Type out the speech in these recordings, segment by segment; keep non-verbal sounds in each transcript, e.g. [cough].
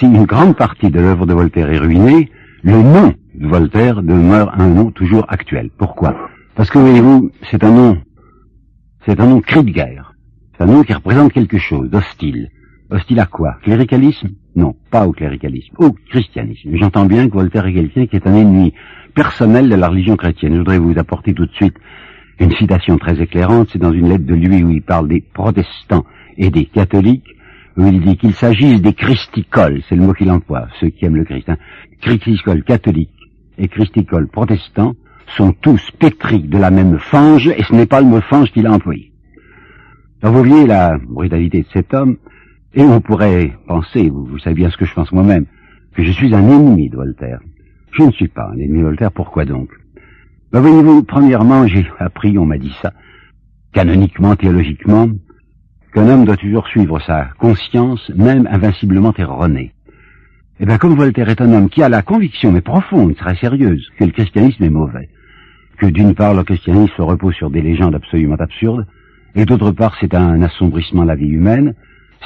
si une grande partie de l'œuvre de Voltaire est ruinée, le nom de Voltaire demeure un nom toujours actuel. Pourquoi? Parce que voyez-vous, c'est un nom, c'est un nom cri de guerre. C'est un nom qui représente quelque chose d'hostile. Hostile à quoi? Cléricalisme? Non, pas au cléricalisme, au christianisme. J'entends bien que Voltaire est quelqu'un qui est un ennemi personnel de la religion chrétienne. Je voudrais vous apporter tout de suite une citation très éclairante. C'est dans une lettre de lui où il parle des protestants et des catholiques, il dit qu'il s'agisse des christicoles, c'est le mot qu'il emploie, ceux qui aiment le Christ, hein, christicoles catholiques et christicoles protestants sont tous pétris de la même fange, et ce n'est pas le mot fange qu'il a employé. Vous voyez la brutalité de cet homme, et on pourrait penser, vous, vous savez bien ce que je pense moi-même, que je suis un ennemi de Voltaire. Je ne suis pas un ennemi de Voltaire, pourquoi donc? Ben Voyez-vous, premièrement, j'ai appris, on m'a dit ça, canoniquement, théologiquement, qu'un homme doit toujours suivre sa conscience, même invinciblement erronée. Eh bien, comme Voltaire est un homme qui a la conviction, mais profonde, très sérieuse, que le christianisme est mauvais, que d'une part le christianisme se repose sur des légendes absolument absurdes, et d'autre part c'est un assombrissement de la vie humaine,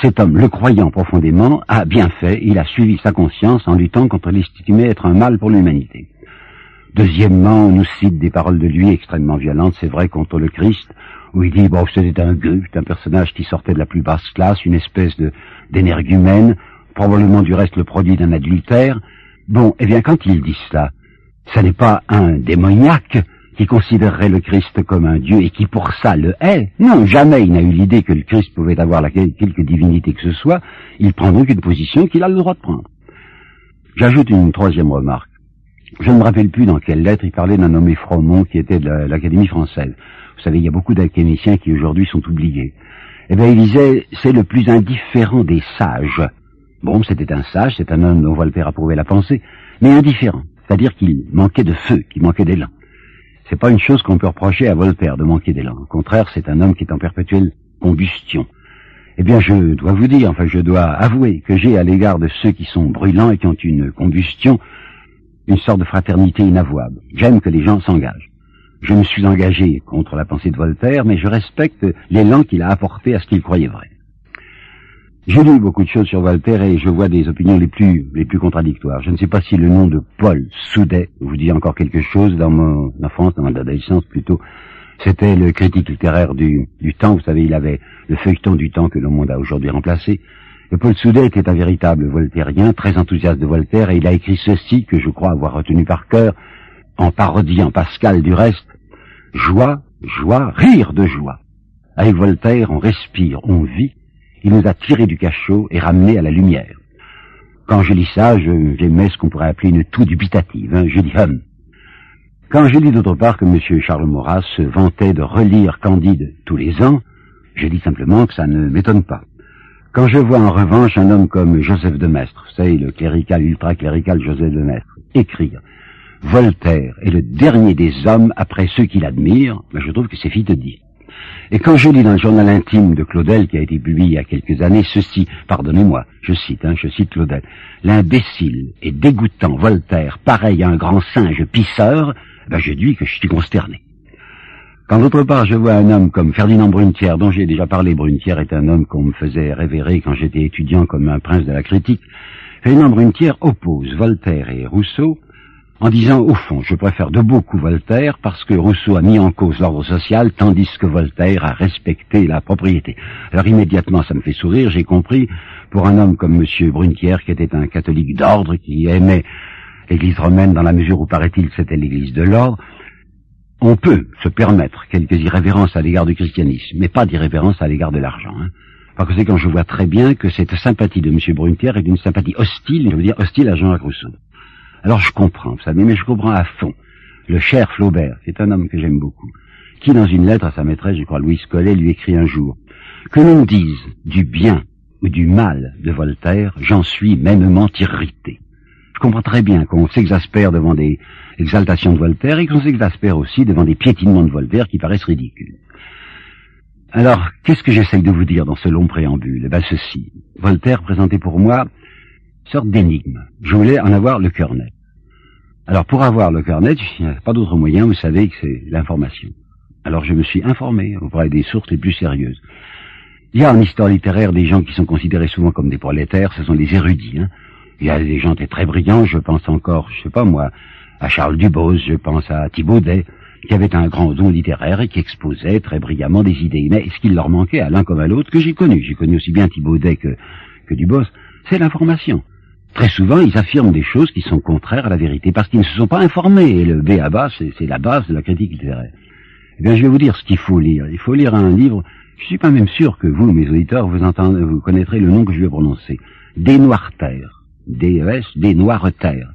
cet homme, le croyant profondément, a bien fait, il a suivi sa conscience en luttant contre l'estimé être un mal pour l'humanité. Deuxièmement, on nous cite des paroles de lui extrêmement violentes, c'est vrai, contre le Christ, où il dit, bon, c'était un gueux, un personnage qui sortait de la plus basse classe, une espèce de d'énergumène, probablement du reste le produit d'un adultère. Bon, eh bien, quand il dit cela, ça n'est pas un démoniaque qui considérerait le Christ comme un Dieu et qui pour ça le hait. Non, jamais il n'a eu l'idée que le Christ pouvait avoir la, quelque divinité que ce soit. Il prend donc une position qu'il a le droit de prendre. J'ajoute une troisième remarque. Je ne me rappelle plus dans quelle lettre il parlait d'un nommé Fromont qui était de l'Académie française. Vous savez, il y a beaucoup d'académiciens qui aujourd'hui sont oubliés. Eh bien, il disait, c'est le plus indifférent des sages. Bon, c'était un sage, c'est un homme dont Voltaire approuvait la pensée, mais indifférent. C'est-à-dire qu'il manquait de feu, qu'il manquait d'élan. C'est pas une chose qu'on peut reprocher à Voltaire de manquer d'élan. Au contraire, c'est un homme qui est en perpétuelle combustion. Eh bien, je dois vous dire, enfin, je dois avouer que j'ai à l'égard de ceux qui sont brûlants et qui ont une combustion, une sorte de fraternité inavouable. J'aime que les gens s'engagent. Je me suis engagé contre la pensée de Voltaire, mais je respecte l'élan qu'il a apporté à ce qu'il croyait vrai. J'ai lu beaucoup de choses sur Voltaire et je vois des opinions les plus, les plus contradictoires. Je ne sais pas si le nom de Paul Soudet vous dit encore quelque chose dans mon enfance, dans mon adolescence plutôt. C'était le critique littéraire du, du temps. Vous savez, il avait le feuilleton du temps que le monde a aujourd'hui remplacé. Et Paul Soudet était un véritable voltairien, très enthousiaste de Voltaire, et il a écrit ceci que je crois avoir retenu par cœur, en parodiant Pascal du reste. Joie, joie, rire de joie. Avec Voltaire, on respire, on vit, il nous a tirés du cachot et ramenés à la lumière. Quand je lis ça, j'aimais ce qu'on pourrait appeler une toux dubitative. Hein, je dis hum. Quand je lis d'autre part que M. Charles Maurras se vantait de relire Candide tous les ans, je dis simplement que ça ne m'étonne pas. Quand je vois en revanche un homme comme Joseph de Maistre, vous savez, le clérical, ultra-clérical Joseph de Maistre, écrire Voltaire est le dernier des hommes après ceux qu'il admire, ben je trouve que c'est vite dit. Et quand je lis dans le journal intime de Claudel, qui a été publié il y a quelques années, ceci, pardonnez-moi, je cite, hein, je cite Claudel, l'imbécile et dégoûtant Voltaire, pareil à un grand singe pisseur, ben je dis que je suis consterné. Quand d'autre part je vois un homme comme Ferdinand Brunetière, dont j'ai déjà parlé, Brunetière est un homme qu'on me faisait révérer quand j'étais étudiant comme un prince de la critique, Ferdinand Brunetière oppose Voltaire et Rousseau en disant au fond, je préfère de beaucoup Voltaire parce que Rousseau a mis en cause l'ordre social tandis que Voltaire a respecté la propriété. Alors immédiatement, ça me fait sourire, j'ai compris, pour un homme comme M. Brunetière, qui était un catholique d'ordre, qui aimait l'Église romaine dans la mesure où, paraît-il, c'était l'Église de l'ordre, on peut se permettre quelques irrévérences à l'égard du christianisme, mais pas d'irrévérence à l'égard de l'argent. Hein. Par conséquent, je vois très bien que cette sympathie de M. Brunetière est une sympathie hostile, je veux dire hostile à Jean-Jacques Rousseau. Alors je comprends, vous savez, mais je comprends à fond. Le cher Flaubert, c'est un homme que j'aime beaucoup, qui dans une lettre à sa maîtresse, je crois Louise Collet, lui écrit un jour Que l'on dise du bien ou du mal de Voltaire, j'en suis mêmement irrité. Je comprends très bien qu'on s'exaspère devant des exaltations de Voltaire et qu'on s'exaspère aussi devant des piétinements de Voltaire qui paraissent ridicules. Alors, qu'est-ce que j'essaye de vous dire dans ce long préambule? Eh bien, ceci. Voltaire présentait pour moi sorte d'énigme. Je voulais en avoir le cœur net. Alors pour avoir le cœur net, il n'y a pas d'autre moyen, vous savez que c'est l'information. Alors je me suis informé auprès des sources les plus sérieuses. Il y a en histoire littéraire des gens qui sont considérés souvent comme des prolétaires, ce sont les érudits. Hein. Il y a des gens très brillants, je pense encore, je sais pas moi, à Charles Dubose, je pense à Thibaudet, qui avait un grand don littéraire et qui exposait très brillamment des idées. Mais ce qu'il leur manquait à l'un comme à l'autre, que j'ai connu, j'ai connu aussi bien Thibaudet que, que Dubose, c'est l'information. Très souvent, ils affirment des choses qui sont contraires à la vérité, parce qu'ils ne se sont pas informés, et le B à bas, c'est la base de la critique littéraire. Eh bien, je vais vous dire ce qu'il faut lire. Il faut lire un livre, je suis pas même sûr que vous, mes auditeurs, vous entendez, vous connaîtrez le nom que je vais prononcer. Des Terre. D-E-S, Des Terre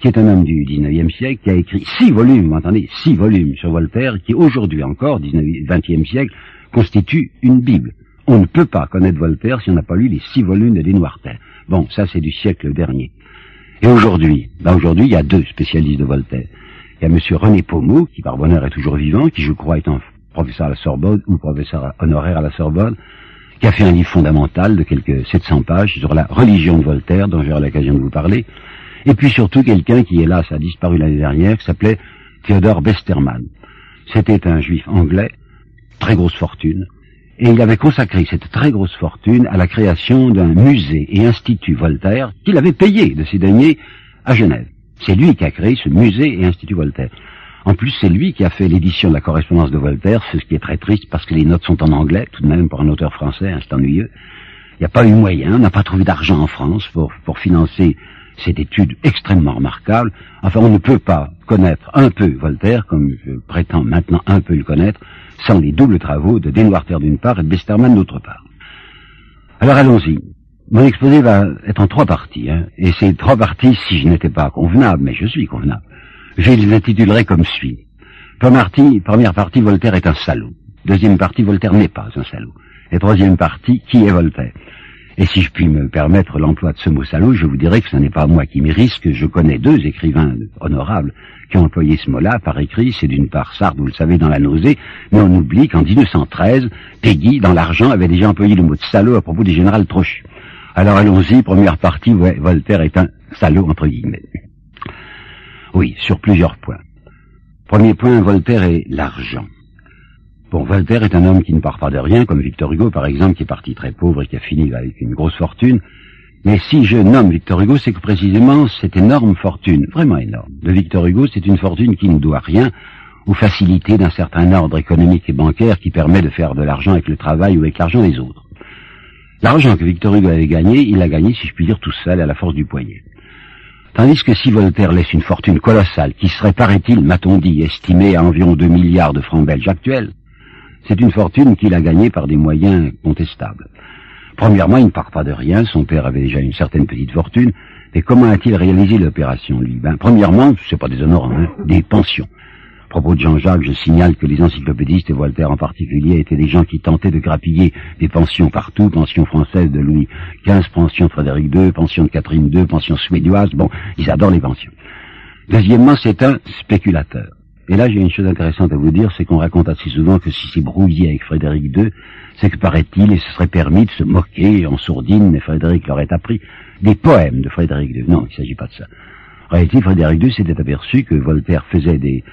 qui est un homme du 19e siècle, qui a écrit six volumes, vous entendez, six volumes sur Voltaire, qui aujourd'hui encore, 19, 20e siècle, constitue une Bible. On ne peut pas connaître Voltaire si on n'a pas lu les six volumes de Desnoirter. Bon, ça c'est du siècle dernier. Et aujourd'hui, ben aujourd'hui, il y a deux spécialistes de Voltaire. Il y a Monsieur René Pommeau, qui par bonheur est toujours vivant, qui je crois est un professeur à la Sorbonne ou professeur honoraire à la Sorbonne, qui a fait un livre fondamental de quelques 700 pages sur la religion de Voltaire, dont j'aurai l'occasion de vous parler, et puis surtout quelqu'un qui, hélas, a disparu l'année dernière, qui s'appelait Theodore Besterman. C'était un juif anglais, très grosse fortune, et il avait consacré cette très grosse fortune à la création d'un musée et institut Voltaire qu'il avait payé de ses deniers à Genève. C'est lui qui a créé ce musée et institut Voltaire. En plus, c'est lui qui a fait l'édition de la correspondance de Voltaire, ce qui est très triste parce que les notes sont en anglais, tout de même pour un auteur français, hein, c'est ennuyeux. Il n'y a pas eu moyen, on n'a pas trouvé d'argent en France pour, pour financer cette étude extrêmement remarquable. Enfin, on ne peut pas connaître un peu Voltaire, comme je prétends maintenant un peu le connaître, sans les doubles travaux de Desnoirter d'une part et de Besterman d'autre part. Alors allons-y. Mon exposé va être en trois parties, hein, et ces trois parties, si je n'étais pas convenable, mais je suis convenable, je les intitulerai comme suit. Première première partie, Voltaire est un salaud. Deuxième partie, Voltaire n'est pas un salaud. Et troisième partie, qui est Voltaire? Et si je puis me permettre l'emploi de ce mot salaud, je vous dirais que ce n'est pas moi qui m'y risque. Je connais deux écrivains honorables qui ont employé ce mot-là par écrit. C'est d'une part Sartre, vous le savez, dans la nausée, mais on oublie qu'en 1913, Peggy, dans l'argent, avait déjà employé le mot salaud à propos du général Trochu. Alors allons-y, première partie, Voltaire est un salaud, entre guillemets. Oui, sur plusieurs points. Premier point, Voltaire est l'argent. Bon, Voltaire est un homme qui ne part pas de rien, comme Victor Hugo, par exemple, qui est parti très pauvre et qui a fini avec une grosse fortune. Mais si je nomme Victor Hugo, c'est que précisément cette énorme fortune, vraiment énorme, de Victor Hugo, c'est une fortune qui ne doit rien aux facilités d'un certain ordre économique et bancaire qui permet de faire de l'argent avec le travail ou avec l'argent des autres. L'argent que Victor Hugo avait gagné, il l'a gagné, si je puis dire, tout seul, à la force du poignet. Tandis que si Voltaire laisse une fortune colossale, qui serait, paraît-il, m'a-t-on dit, estimée à environ 2 milliards de francs belges actuels, c'est une fortune qu'il a gagnée par des moyens contestables. Premièrement, il ne part pas de rien, son père avait déjà une certaine petite fortune, mais comment a-t-il réalisé l'opération, lui? Ben, Premièrement, c'est pas des honorants, hein, des pensions. À propos de Jean-Jacques, je signale que les encyclopédistes, et Voltaire en particulier, étaient des gens qui tentaient de grappiller des pensions partout, pension française de Louis XV, pension de Frédéric II, pension de Catherine II, pension suédoise, bon, ils adorent les pensions. Deuxièmement, c'est un spéculateur. Et là, j'ai une chose intéressante à vous dire, c'est qu'on raconte assez souvent que si c'est brouillé avec Frédéric II, c'est que paraît-il, il se serait permis de se moquer en sourdine, mais Frédéric leur aurait appris des poèmes de Frédéric II. Non, il ne s'agit pas de ça. En réalité, Frédéric II s'était aperçu que Voltaire faisait des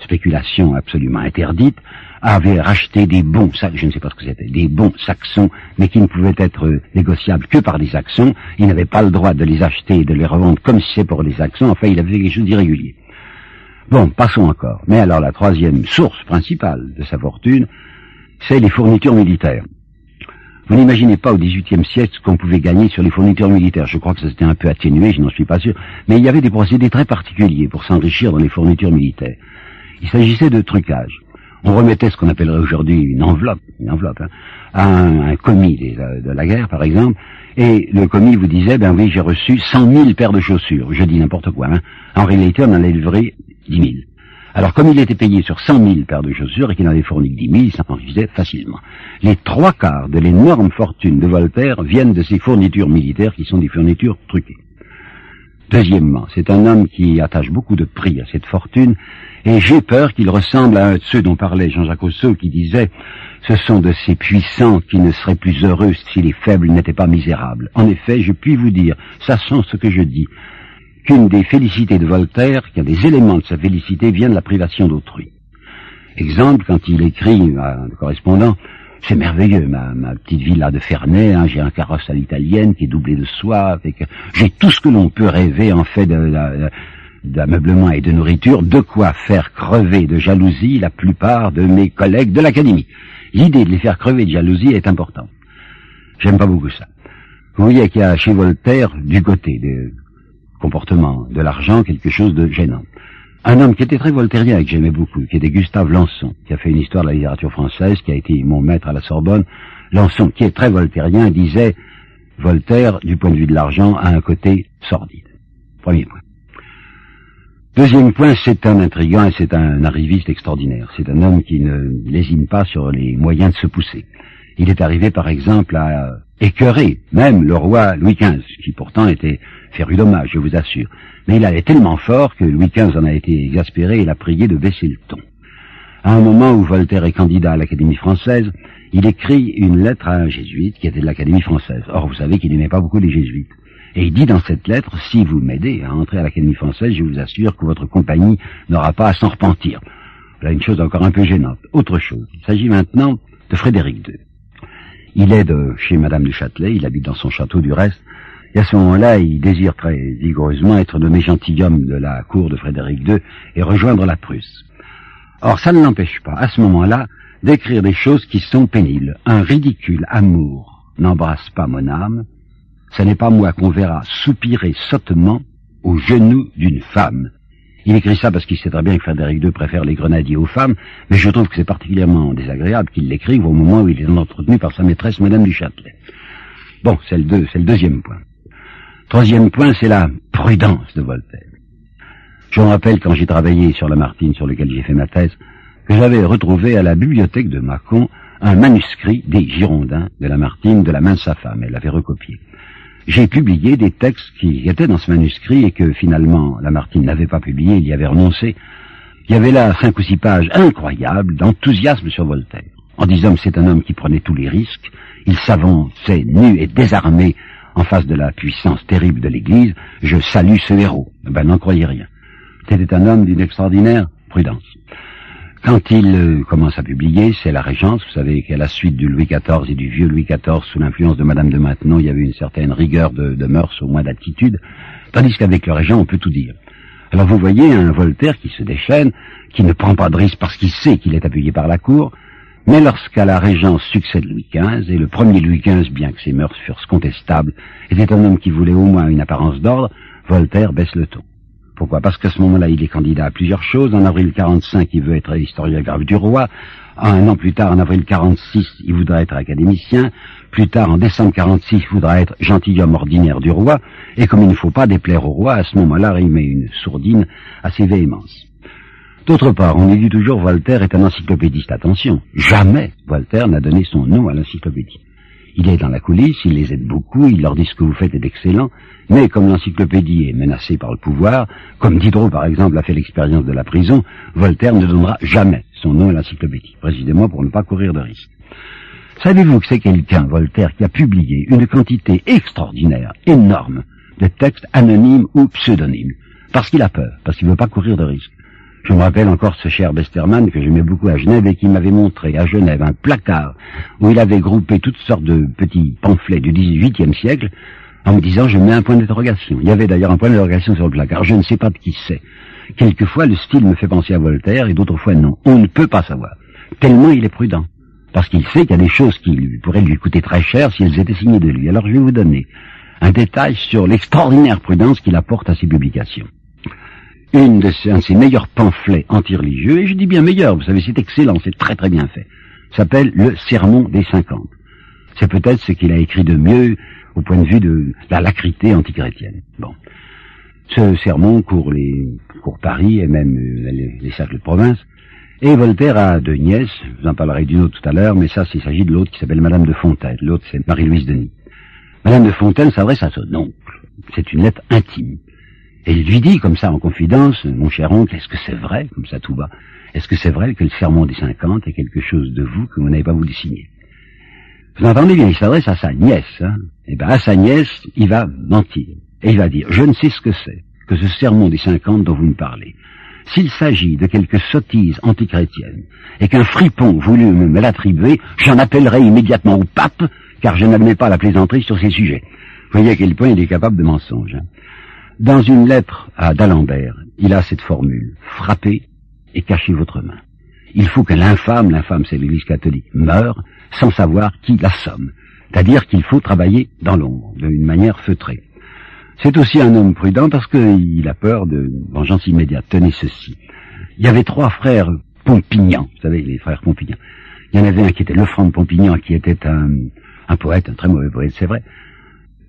spéculations absolument interdites, avait racheté des bons, je ne sais pas ce que c'était, des bons saxons, mais qui ne pouvaient être négociables que par des saxons. Il n'avait pas le droit de les acheter et de les revendre comme si c'est pour des saxons. Enfin, il avait quelque chose d'irrégulier. Bon, passons encore. Mais alors la troisième source principale de sa fortune, c'est les fournitures militaires. Vous n'imaginez pas au XVIIIe siècle ce qu'on pouvait gagner sur les fournitures militaires. Je crois que ça s'était un peu atténué, je n'en suis pas sûr. Mais il y avait des procédés très particuliers pour s'enrichir dans les fournitures militaires. Il s'agissait de trucage. On remettait ce qu'on appellerait aujourd'hui une enveloppe, une enveloppe, hein, à un, commis de la, guerre, par exemple, et le commis vous disait, ben oui, j'ai reçu cent mille paires de chaussures. Je dis n'importe quoi. Hein. En réalité, on en a livré 10 000. Alors, comme il était payé sur 100 000 paires de chaussures et qu'il en avait fourni que 10 000, il s'en facilement. Les trois quarts de l'énorme fortune de Voltaire viennent de ces fournitures militaires qui sont des fournitures truquées. Deuxièmement, c'est un homme qui attache beaucoup de prix à cette fortune, et j'ai peur qu'il ressemble à un de ceux dont parlait Jean-Jacques Rousseau, qui disait « Ce sont de ces puissants qui ne seraient plus heureux si les faibles n'étaient pas misérables. » En effet, je puis vous dire, sachant ce que je dis, qu'une des félicités de Voltaire, a des éléments de sa félicité, vient de la privation d'autrui. Exemple, quand il écrit à un correspondant, c'est merveilleux, ma, petite villa de Ferney, hein, j'ai un carrosse à l'italienne qui est doublé de soie, j'ai tout ce que l'on peut rêver en fait d'ameublement et de nourriture, de quoi faire crever de jalousie la plupart de mes collègues de l'académie. L'idée de les faire crever de jalousie est importante. J'aime pas beaucoup ça. Vous voyez qu'il y a chez Voltaire, du côté des comportements de l'argent, quelque chose de gênant. Un homme qui était très voltairien et que j'aimais beaucoup, qui était Gustave Lançon, qui a fait une histoire de la littérature française, qui a été mon maître à la Sorbonne. Lançon, qui est très voltairien, disait Voltaire, du point de vue de l'argent, a un côté sordide. Premier point. Deuxième point, c'est un intrigant et c'est un arriviste extraordinaire. C'est un homme qui ne lésine pas sur les moyens de se pousser. Il est arrivé, par exemple, à écœurer même le roi Louis XV, qui pourtant était féru d'hommage, je vous assure. Mais il allait tellement fort que Louis XV en a été exaspéré et l'a prié de baisser le ton. À un moment où Voltaire est candidat à l'Académie française, il écrit une lettre à un jésuite qui était de l'Académie française. Or, vous savez qu'il n'aimait pas beaucoup les jésuites. Et il dit dans cette lettre, si vous m'aidez à entrer à l'Académie française, je vous assure que votre compagnie n'aura pas à s'en repentir. Voilà une chose encore un peu gênante. Autre chose. Il s'agit maintenant de Frédéric II. Il est de chez Madame du Châtelet, il habite dans son château du reste, et à ce moment-là, il désire très vigoureusement être nommé gentilhomme de la cour de Frédéric II et rejoindre la Prusse. Or, ça ne l'empêche pas, à ce moment-là, d'écrire des choses qui sont pénibles. Un ridicule amour n'embrasse pas mon âme, ce n'est pas moi qu'on verra soupirer sottement aux genoux d'une femme. Il écrit ça parce qu'il sait très bien que Frédéric II préfère les grenadiers aux femmes, mais je trouve que c'est particulièrement désagréable qu'il l'écrive au moment où il est entretenu par sa maîtresse, Madame du Châtelet. Bon, c'est le, le deuxième point. Troisième point, c'est la prudence de Voltaire. Je me rappelle quand j'ai travaillé sur Lamartine, sur lequel j'ai fait ma thèse, que j'avais retrouvé à la bibliothèque de Mâcon un manuscrit des Girondins de Lamartine de la main de sa femme. Elle l'avait recopié. J'ai publié des textes qui étaient dans ce manuscrit et que finalement Lamartine n'avait pas publié, il y avait renoncé. Il y avait là cinq ou six pages incroyables d'enthousiasme sur Voltaire, en disant que c'est un homme qui prenait tous les risques, il s'avançait nu et désarmé en face de la puissance terrible de l'Église, je salue ce héros. Ben, n'en croyez rien. C'était un homme d'une extraordinaire prudence. Quand il euh, commence à publier, c'est la Régence. Vous savez qu'à la suite du Louis XIV et du vieux Louis XIV, sous l'influence de Madame de Maintenon, il y avait une certaine rigueur de, de mœurs, au moins d'attitude, tandis qu'avec le Régent, on peut tout dire. Alors vous voyez un Voltaire qui se déchaîne, qui ne prend pas de risque parce qu'il sait qu'il est appuyé par la cour, mais lorsqu'à la Régence succède Louis XV, et le premier Louis XV, bien que ses mœurs fussent contestables, était un homme qui voulait au moins une apparence d'ordre, Voltaire baisse le ton. Pourquoi? Parce qu'à ce moment-là, il est candidat à plusieurs choses. En avril 45, il veut être historiographe du roi. Un an plus tard, en avril 46, il voudra être académicien. Plus tard, en décembre 46, il voudra être gentilhomme ordinaire du roi. Et comme il ne faut pas déplaire au roi, à ce moment-là, il met une sourdine assez véhémente. D'autre part, on dit toujours Voltaire est un encyclopédiste. Attention, jamais Voltaire n'a donné son nom à l'encyclopédie. Il est dans la coulisse, il les aide beaucoup, il leur dit ce que vous faites est excellent, mais comme l'encyclopédie est menacée par le pouvoir, comme Diderot par exemple a fait l'expérience de la prison, Voltaire ne donnera jamais son nom à l'encyclopédie, précisément pour ne pas courir de risque. Savez-vous que c'est quelqu'un, Voltaire, qui a publié une quantité extraordinaire, énorme, de textes anonymes ou pseudonymes? Parce qu'il a peur, parce qu'il ne veut pas courir de risque. Je me rappelle encore ce cher Besterman que j'aimais beaucoup à Genève et qui m'avait montré à Genève un placard où il avait groupé toutes sortes de petits pamphlets du XVIIIe siècle en me disant je mets un point d'interrogation. Il y avait d'ailleurs un point d'interrogation sur le placard. Je ne sais pas de qui c'est. Quelquefois le style me fait penser à Voltaire et d'autres fois non. On ne peut pas savoir. Tellement il est prudent. Parce qu'il sait qu'il y a des choses qui pourraient lui coûter très cher si elles étaient signées de lui. Alors je vais vous donner un détail sur l'extraordinaire prudence qu'il apporte à ses publications une de ses, un de ses meilleurs pamphlets anti-religieux, et je dis bien meilleur, vous savez, c'est excellent, c'est très très bien fait, s'appelle Le Sermon des cinquante. C'est peut-être ce qu'il a écrit de mieux au point de vue de la lacrité antichrétienne. Bon. Ce sermon court, les, court Paris et même euh, les, les, cercles de province. Et Voltaire a deux nièces, vous en parlerai d'une autre tout à l'heure, mais ça, il s'agit de l'autre qui s'appelle Madame de Fontaine. L'autre, c'est Marie-Louise Denis. Madame de Fontaine s'adresse à son oncle. C'est une lettre intime. Et il lui dit comme ça en confidence, mon cher oncle, est-ce que c'est vrai, comme ça tout va, est-ce que c'est vrai que le serment des cinquante est quelque chose de vous que vous n'avez pas voulu signer? Vous entendez bien, il s'adresse à sa nièce. Hein et eh bien à sa nièce, il va mentir. Et il va dire, je ne sais ce que c'est, que ce serment des cinquante dont vous me parlez. S'il s'agit de quelque sottise antichrétienne, et qu'un fripon voulut me l'attribuer, j'en appellerai immédiatement au pape, car je n'admets pas la plaisanterie sur ces sujets. Vous voyez à quel point il est capable de mensonge. Hein. Dans une lettre à d'Alembert, il a cette formule, frappez et cachez votre main. Il faut que l'infâme, l'infâme c'est l'Église catholique, meure sans savoir qui l'assomme. C'est-à-dire qu'il faut travailler dans l'ombre, d'une manière feutrée. C'est aussi un homme prudent parce qu'il a peur de vengeance immédiate. Tenez ceci. Il y avait trois frères Pompignan, vous savez, les frères Pompignan. Il y en avait un qui était Lefranc de Pompignan, qui était un, un poète, un très mauvais poète, c'est vrai.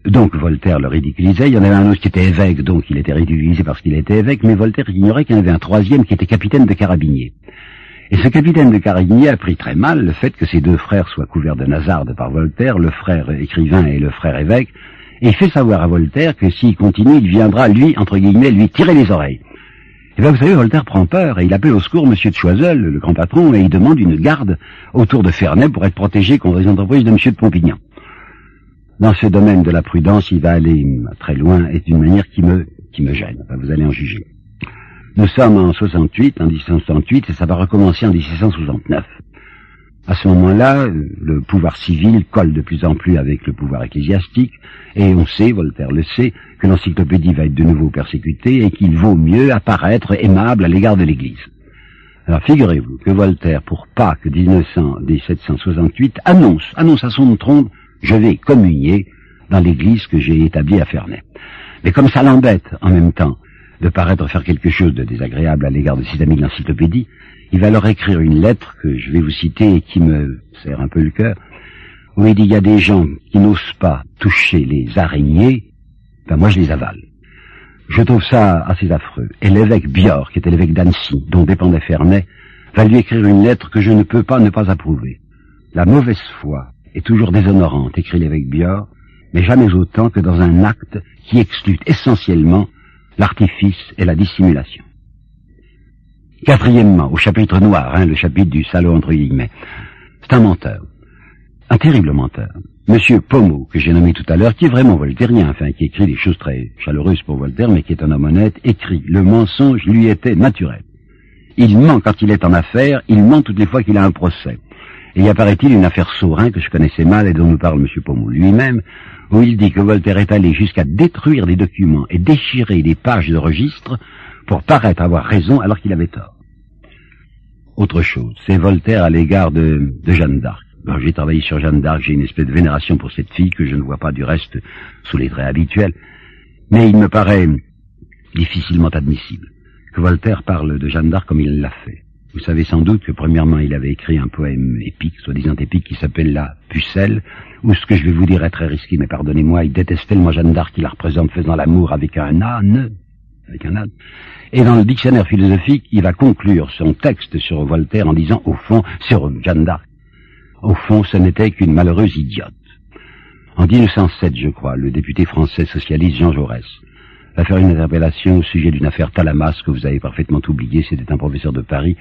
Donc Voltaire le ridiculisait. Il y en avait un autre qui était évêque, donc il était ridiculisé parce qu'il était évêque, mais Voltaire ignorait qu'il y en avait un troisième qui était capitaine de carabinier. Et ce capitaine de carabinier a pris très mal le fait que ses deux frères soient couverts de nasarde par Voltaire, le frère écrivain et le frère évêque, et fait savoir à Voltaire que s'il continue, il viendra, lui, entre guillemets, lui tirer les oreilles. Et bien, vous savez, Voltaire prend peur et il appelle au secours Monsieur de Choiseul, le grand patron, et il demande une garde autour de Ferney pour être protégé contre les entreprises de Monsieur de Pompignan. Dans ce domaine de la prudence, il va aller très loin et d'une manière qui me, gêne. vous allez en juger. Nous sommes en 68, en 1768, et ça va recommencer en 1769. À ce moment-là, le pouvoir civil colle de plus en plus avec le pouvoir ecclésiastique, et on sait, Voltaire le sait, que l'encyclopédie va être de nouveau persécutée et qu'il vaut mieux apparaître aimable à l'égard de l'Église. Alors figurez-vous que Voltaire, pour Pâques 1900, 1768, annonce, annonce à son trompe, je vais communier dans l'Église que j'ai établie à Ferney. Mais comme ça l'embête en même temps de paraître faire quelque chose de désagréable à l'égard de ses amis de l'encyclopédie, il va leur écrire une lettre que je vais vous citer et qui me serre un peu le cœur, où il dit il y a des gens qui n'osent pas toucher les araignées, ben moi je les avale. Je trouve ça assez affreux. Et l'évêque Bior, qui était l'évêque d'Annecy, dont dépendait Ferney, va lui écrire une lettre que je ne peux pas ne pas approuver. La mauvaise foi est toujours déshonorante, écrit l'évêque Bior, mais jamais autant que dans un acte qui exclut essentiellement l'artifice et la dissimulation. Quatrièmement, au chapitre noir, hein, le chapitre du salaud entre guillemets, c'est un menteur. Un terrible menteur. Monsieur Pommeau, que j'ai nommé tout à l'heure, qui est vraiment voltairien, enfin, qui écrit des choses très chaleureuses pour Voltaire, mais qui est un homme honnête, écrit « Le mensonge lui était naturel. Il ment quand il est en affaire, il ment toutes les fois qu'il a un procès. Et y apparaît-il une affaire Saurin que je connaissais mal et dont nous parle Monsieur Pommeau lui-même, où il dit que Voltaire est allé jusqu'à détruire des documents et déchirer des pages de registre pour paraître avoir raison alors qu'il avait tort. Autre chose, c'est Voltaire à l'égard de, Jeanne d'Arc. j'ai travaillé sur Jeanne d'Arc, j'ai une espèce de vénération pour cette fille que je ne vois pas du reste sous les traits habituels, mais il me paraît difficilement admissible que Voltaire parle de Jeanne d'Arc comme il l'a fait. Vous savez sans doute que premièrement il avait écrit un poème épique, soi-disant épique, qui s'appelle La Pucelle, où ce que je vais vous dire est très risqué, mais pardonnez-moi, il détestait le moi Jeanne d'Arc qui la représente faisant l'amour avec un âne, avec un âne. Et dans le dictionnaire philosophique, il va conclure son texte sur Voltaire en disant, au fond, sur Jeanne d'Arc, au fond, ce n'était qu'une malheureuse idiote. En 1907, je crois, le député français socialiste Jean Jaurès va faire une interpellation au sujet d'une affaire Talamas que vous avez parfaitement oublié. C'était un professeur de Paris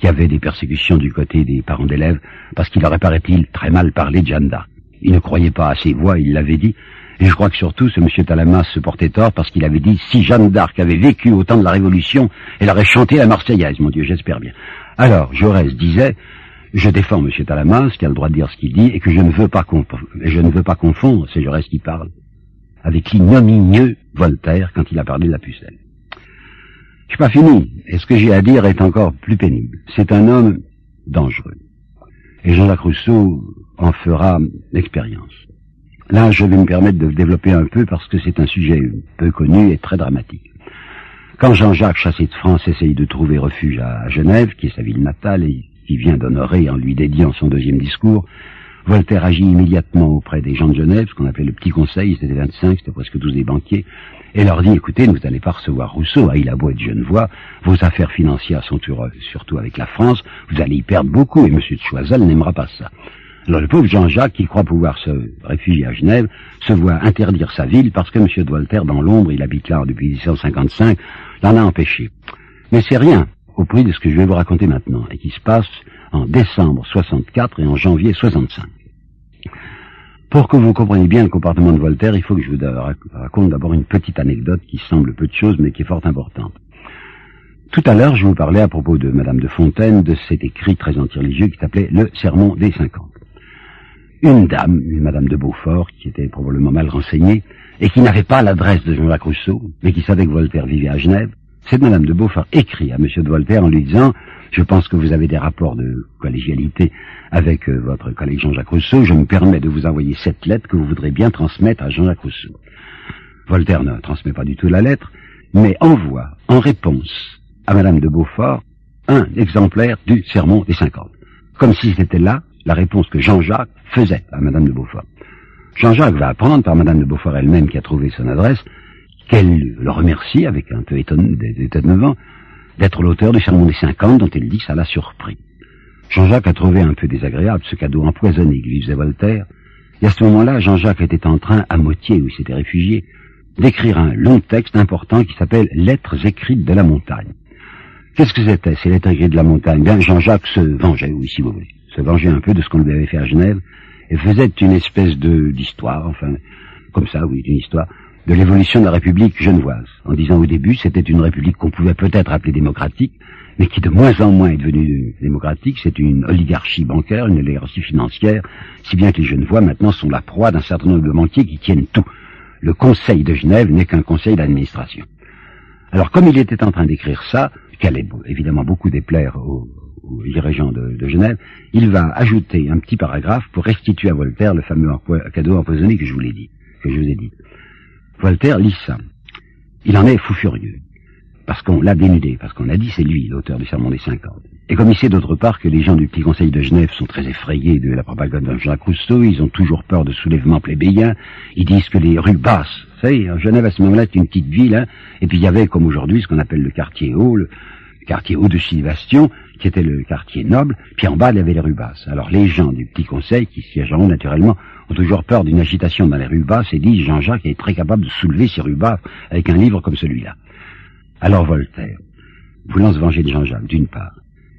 qui avait des persécutions du côté des parents d'élèves parce qu'il aurait, paraît-il, très mal parlé de Jeanne d'Arc. Il ne croyait pas à ses voix, il l'avait dit. Et je crois que surtout, ce monsieur Talamas se portait tort parce qu'il avait dit, si Jeanne d'Arc avait vécu au temps de la Révolution, elle aurait chanté la Marseillaise, mon Dieu, j'espère bien. Alors, Jaurès disait, je défends monsieur Talamas, qui a le droit de dire ce qu'il dit, et que je ne veux pas, je ne veux pas confondre, c'est Jaurès qui parle, avec l'ignominieux Voltaire quand il a parlé de la pucelle. Je suis pas fini, et ce que j'ai à dire est encore plus pénible. C'est un homme dangereux. Et Jean-Jacques Rousseau en fera l'expérience. Là, je vais me permettre de développer un peu parce que c'est un sujet peu connu et très dramatique. Quand Jean-Jacques, chassé de France, essaye de trouver refuge à Genève, qui est sa ville natale et qui vient d'honorer en lui dédiant son deuxième discours, Voltaire agit immédiatement auprès des gens de Genève, ce qu'on appelait le petit conseil, c'était 25, c'était presque tous des banquiers, et leur dit, écoutez, vous n'allez pas recevoir Rousseau, hein, il a beau être Genevois, vos affaires financières sont heureuses, surtout avec la France, vous allez y perdre beaucoup, et M. de Choiseul n'aimera pas ça. Alors le pauvre Jean-Jacques, qui croit pouvoir se réfugier à Genève, se voit interdire sa ville parce que M. de Voltaire, dans l'ombre, il habite là depuis 1855, l'en a empêché. Mais c'est rien au prix de ce que je vais vous raconter maintenant, et qui se passe en décembre 64 et en janvier 65. Pour que vous compreniez bien le comportement de Voltaire, il faut que je vous raconte d'abord une petite anecdote qui semble peu de choses, mais qui est fort importante. Tout à l'heure, je vous parlais à propos de Madame de Fontaine de cet écrit très anti-religieux qui s'appelait Le Sermon des Cinquante. Une dame, une Madame de Beaufort, qui était probablement mal renseignée, et qui n'avait pas l'adresse de Jean-Jacques Rousseau, mais qui savait que Voltaire vivait à Genève, cette Madame de Beaufort écrit à Monsieur de Voltaire en lui disant je pense que vous avez des rapports de collégialité avec euh, votre collègue Jean-Jacques Rousseau. Je me permets de vous envoyer cette lettre que vous voudrez bien transmettre à Jean-Jacques Rousseau. Voltaire ne transmet pas du tout la lettre, mais envoie en réponse à Madame de Beaufort un exemplaire du Sermon des Cinquante, comme si c'était là la réponse que Jean-Jacques faisait à Madame de Beaufort. Jean-Jacques va apprendre par Madame de Beaufort elle-même qui a trouvé son adresse qu'elle le remercie avec un peu étonnement d'être l'auteur du Sermon des Cinquante dont elle dit ça l'a surpris. Jean-Jacques a trouvé un peu désagréable ce cadeau empoisonné que lui faisait Voltaire, et à ce moment-là, Jean-Jacques était en train, à Moitié, où il s'était réfugié, d'écrire un long texte important qui s'appelle Lettres écrites de la montagne. Qu'est-ce que c'était, ces lettres écrites de la montagne? Bien, Jean-Jacques se vengeait, oui, si vous voulez, se vengeait un peu de ce qu'on lui avait fait à Genève, et faisait une espèce de d'histoire, enfin, comme ça, oui, d'une histoire, de l'évolution de la République genevoise, en disant au début c'était une République qu'on pouvait peut-être appeler démocratique, mais qui de moins en moins est devenue démocratique, c'est une oligarchie bancaire, une oligarchie financière, si bien que les Genevois maintenant sont la proie d'un certain nombre de banquiers qui tiennent tout. Le Conseil de Genève n'est qu'un conseil d'administration. Alors comme il était en train d'écrire ça, qui allait évidemment beaucoup déplaire aux, dirigeants de, de, Genève, il va ajouter un petit paragraphe pour restituer à Voltaire le fameux cadeau empoisonné que je vous l'ai dit, que je vous ai dit. Voltaire lit ça. Il en est fou furieux. Parce qu'on l'a dénudé, parce qu'on a dit c'est lui, l'auteur du Sermon des 50. Et comme il sait d'autre part que les gens du Petit Conseil de Genève sont très effrayés de la propagande de Jacques Rousseau, ils ont toujours peur de soulèvements plébéiens, ils disent que les rues basses, vous savez, Genève à ce moment-là c'est une petite ville, hein, et puis il y avait comme aujourd'hui ce qu'on appelle le quartier haut, le quartier haut de Sylvastion, qui était le quartier noble, puis en bas il y avait les rues basses. Alors les gens du Petit Conseil, qui siègent en haut naturellement, ont toujours peur d'une agitation dans les rues basses et disent Jean-Jacques est très capable de soulever ces rues basses avec un livre comme celui-là. Alors Voltaire, voulant se venger de Jean-Jacques, d'une part,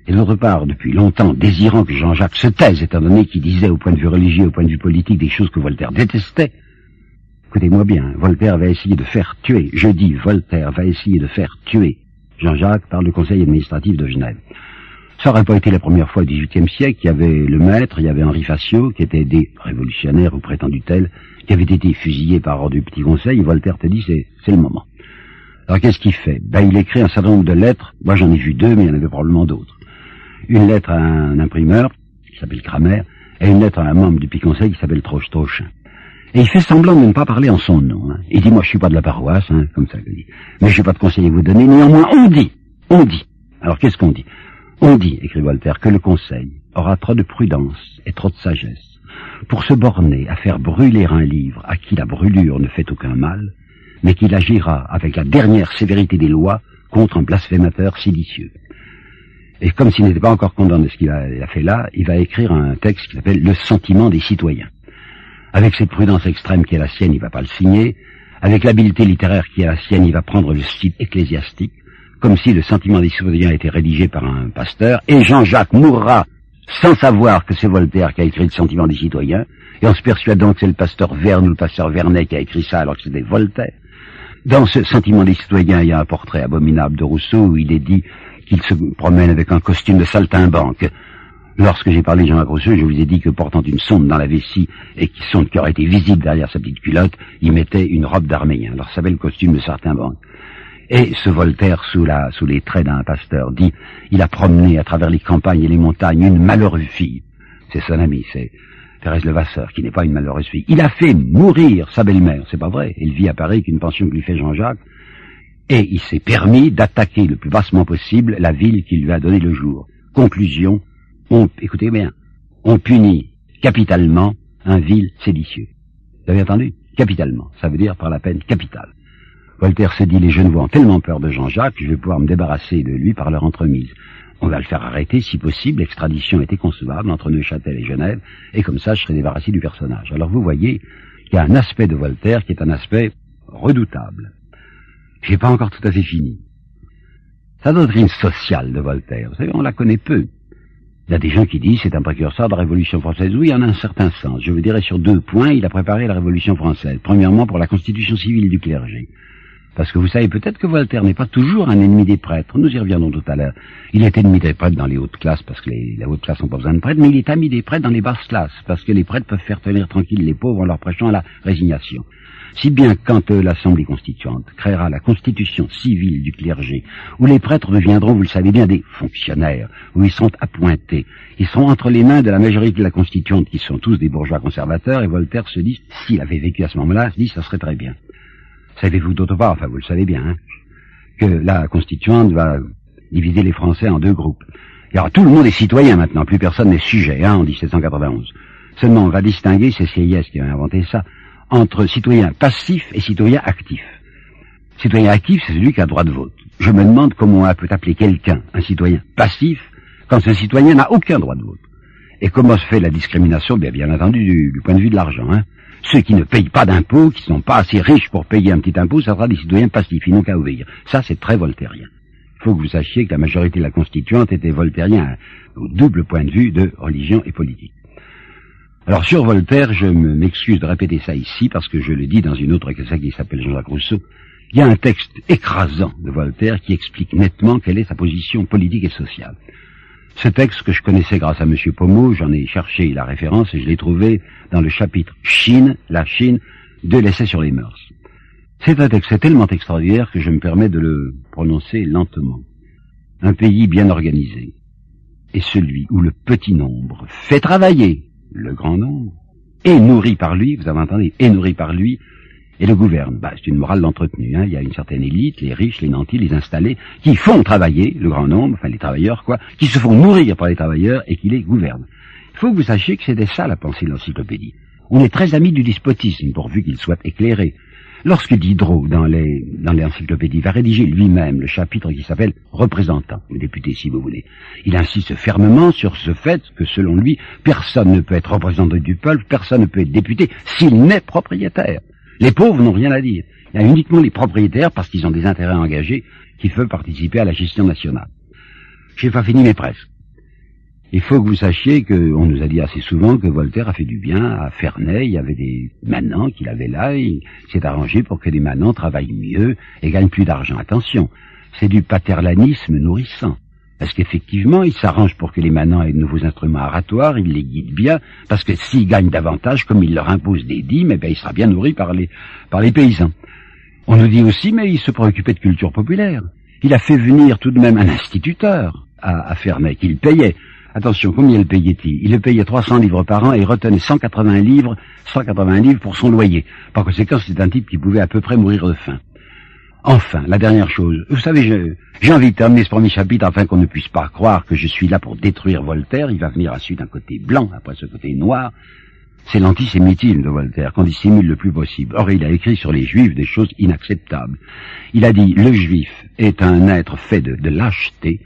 et d'autre part, depuis longtemps, désirant que Jean-Jacques se taise, étant donné qu'il disait au point de vue religieux, au point de vue politique, des choses que Voltaire détestait, écoutez-moi bien, Voltaire va essayer de faire tuer, je dis Voltaire va essayer de faire tuer Jean-Jacques par le conseil administratif de Genève. Ça n'aurait pas été la première fois au XVIIIe siècle. Il y avait le maître, il y avait Henri Facio, qui était des révolutionnaires ou prétendus tels, qui avait été fusillé par ordre du Petit Conseil. Voltaire te dit, c'est le moment. Alors qu'est-ce qu'il fait? Ben, Il écrit un certain nombre de lettres. Moi j'en ai vu deux, mais il y en avait probablement d'autres. Une lettre à un imprimeur, qui s'appelle Kramer, et une lettre à un membre du Petit Conseil qui s'appelle Troche Et il fait semblant de ne pas parler en son nom. Hein. Il dit, moi je suis pas de la paroisse, hein, comme ça il dit. Mais je n'ai pas de conseil à vous donner. Néanmoins, on dit, on dit. Alors qu'est-ce qu'on dit? On dit, écrit Voltaire, que le Conseil aura trop de prudence et trop de sagesse pour se borner à faire brûler un livre à qui la brûlure ne fait aucun mal, mais qu'il agira avec la dernière sévérité des lois contre un blasphémateur séditieux. Et comme s'il n'était pas encore condamné de ce qu'il a, fait là, il va écrire un texte qui s'appelle Le sentiment des citoyens. Avec cette prudence extrême qui est la sienne, il va pas le signer. Avec l'habileté littéraire qui est la sienne, il va prendre le style ecclésiastique comme si le sentiment des citoyens était rédigé par un pasteur, et Jean-Jacques mourra sans savoir que c'est Voltaire qui a écrit le sentiment des citoyens, et on se persuade donc que c'est le pasteur Verne ou le pasteur Vernet qui a écrit ça alors que c'était Voltaire. Dans ce sentiment des citoyens, il y a un portrait abominable de Rousseau où il est dit qu'il se promène avec un costume de saltimbanque. Lorsque j'ai parlé de Rousseau, je vous ai dit que portant une sonde dans la vessie et qui sonde qui aurait été visible derrière sa petite culotte, il mettait une robe d'arménien. Alors ça s'appelle le costume de saltimbanque. Et ce Voltaire, sous les traits d'un pasteur, dit, il a promené à travers les campagnes et les montagnes une malheureuse fille. C'est son ami, c'est Thérèse Levasseur, qui n'est pas une malheureuse fille. Il a fait mourir sa belle-mère, c'est pas vrai. Elle vit à Paris qu'une pension que lui fait Jean-Jacques. Et il s'est permis d'attaquer le plus bassement possible la ville qui lui a donné le jour. Conclusion, on, écoutez bien, on punit capitalement un vil séditieux. Vous avez entendu? Capitalement. Ça veut dire par la peine capitale. Voltaire se dit, les Genevois ont tellement peur de Jean-Jacques que je vais pouvoir me débarrasser de lui par leur entremise. On va le faire arrêter, si possible, l'extradition était concevable entre Neuchâtel et Genève, et comme ça je serai débarrassé du personnage. Alors vous voyez qu'il y a un aspect de Voltaire qui est un aspect redoutable. J'ai pas encore tout à fait fini. Sa doctrine sociale de Voltaire, vous savez, on la connaît peu. Il y a des gens qui disent c'est un précurseur de la Révolution française. Oui, en un certain sens. Je vous dirais sur deux points, il a préparé la Révolution française. Premièrement, pour la constitution civile du clergé. Parce que vous savez peut-être que Voltaire n'est pas toujours un ennemi des prêtres. Nous y reviendrons tout à l'heure. Il est ennemi des prêtres dans les hautes classes parce que les, hautes classes n'ont pas besoin de prêtres, mais il est ami des prêtres dans les basses classes parce que les prêtres peuvent faire tenir tranquille les pauvres en leur prêchant à la résignation. Si bien quand l'Assemblée constituante créera la constitution civile du clergé, où les prêtres deviendront, vous le savez bien, des fonctionnaires, où ils sont appointés, ils seront entre les mains de la majorité de la constituante, qui sont tous des bourgeois conservateurs, et Voltaire se dit, s'il avait vécu à ce moment-là, se dit, ça serait très bien. Savez-vous d'autre part, enfin vous le savez bien, hein, que la constituante va diviser les Français en deux groupes. Tout le monde est citoyen maintenant, plus personne n'est sujet hein, en 1791. Seulement on va distinguer, c'est Sieyès qui a inventé ça, entre citoyen passif et citoyen actif. Citoyen actif, c'est celui qui a droit de vote. Je me demande comment on peut appeler quelqu'un un citoyen passif quand ce citoyen n'a aucun droit de vote. Et comment se fait la discrimination Bien, entendu, du, point de vue de l'argent. Hein. Ceux qui ne payent pas d'impôts, qui ne sont pas assez riches pour payer un petit impôt, ça sera des citoyens passifs, ils n'ont qu'à obéir. Ça, c'est très voltairien. Il faut que vous sachiez que la majorité de la constituante était voltairien, au double point de vue de religion et politique. Alors sur Voltaire, je m'excuse de répéter ça ici, parce que je le dis dans une autre cassette qui s'appelle Jean-Jacques Rousseau. Il y a un texte écrasant de Voltaire qui explique nettement quelle est sa position politique et sociale. Ce texte que je connaissais grâce à M. Pommeau, j'en ai cherché la référence et je l'ai trouvé dans le chapitre Chine, la Chine, de l'essai sur les mœurs. C'est un texte tellement extraordinaire que je me permets de le prononcer lentement. Un pays bien organisé est celui où le petit nombre fait travailler le grand nombre est nourri par lui, vous avez entendu, est nourri par lui et le gouverne. Bah, c'est une morale d'entretenu. Hein. Il y a une certaine élite, les riches, les nantis, les installés, qui font travailler le grand nombre, enfin les travailleurs quoi, qui se font nourrir par les travailleurs et qui les gouvernent. Il faut que vous sachiez que c'était ça la pensée de l'encyclopédie. On est très amis du despotisme, pourvu qu'il soit éclairé. Lorsque Diderot, dans les dans l'encyclopédie, va rédiger lui-même le chapitre qui s'appelle Représentant, le député si vous voulez, il insiste fermement sur ce fait que selon lui, personne ne peut être représentant du peuple, personne ne peut être député s'il n'est propriétaire. Les pauvres n'ont rien à dire. Il y a uniquement les propriétaires, parce qu'ils ont des intérêts engagés, qui peuvent participer à la gestion nationale. J'ai pas fini mes presque. Il faut que vous sachiez qu'on nous a dit assez souvent que Voltaire a fait du bien à Ferney. Il y avait des manants qu'il avait là. Il s'est arrangé pour que les manants travaillent mieux et gagnent plus d'argent. Attention, c'est du paternalisme nourrissant. Parce qu'effectivement, il s'arrange pour que les manants aient de nouveaux instruments oratoires, il les guide bien, parce que s'ils gagnent davantage, comme il leur impose des dîmes, eh bien, il sera bien nourri par les, par les paysans. On nous dit aussi, mais il se préoccupait de culture populaire. Il a fait venir tout de même un instituteur à, à Ferney, qu'il payait. Attention, combien le payait-il? Il le payait 300 livres par an et retenait 180 livres, 180 livres pour son loyer. Par conséquent, c'est un type qui pouvait à peu près mourir de faim. Enfin, la dernière chose. Vous savez, j'ai envie de terminer ce premier chapitre afin qu'on ne puisse pas croire que je suis là pour détruire Voltaire. Il va venir ensuite d'un côté blanc, après ce côté noir. C'est l'antisémitisme de Voltaire qu'on dissimule le plus possible. Or, il a écrit sur les juifs des choses inacceptables. Il a dit, le juif est un être fait de lâcheté,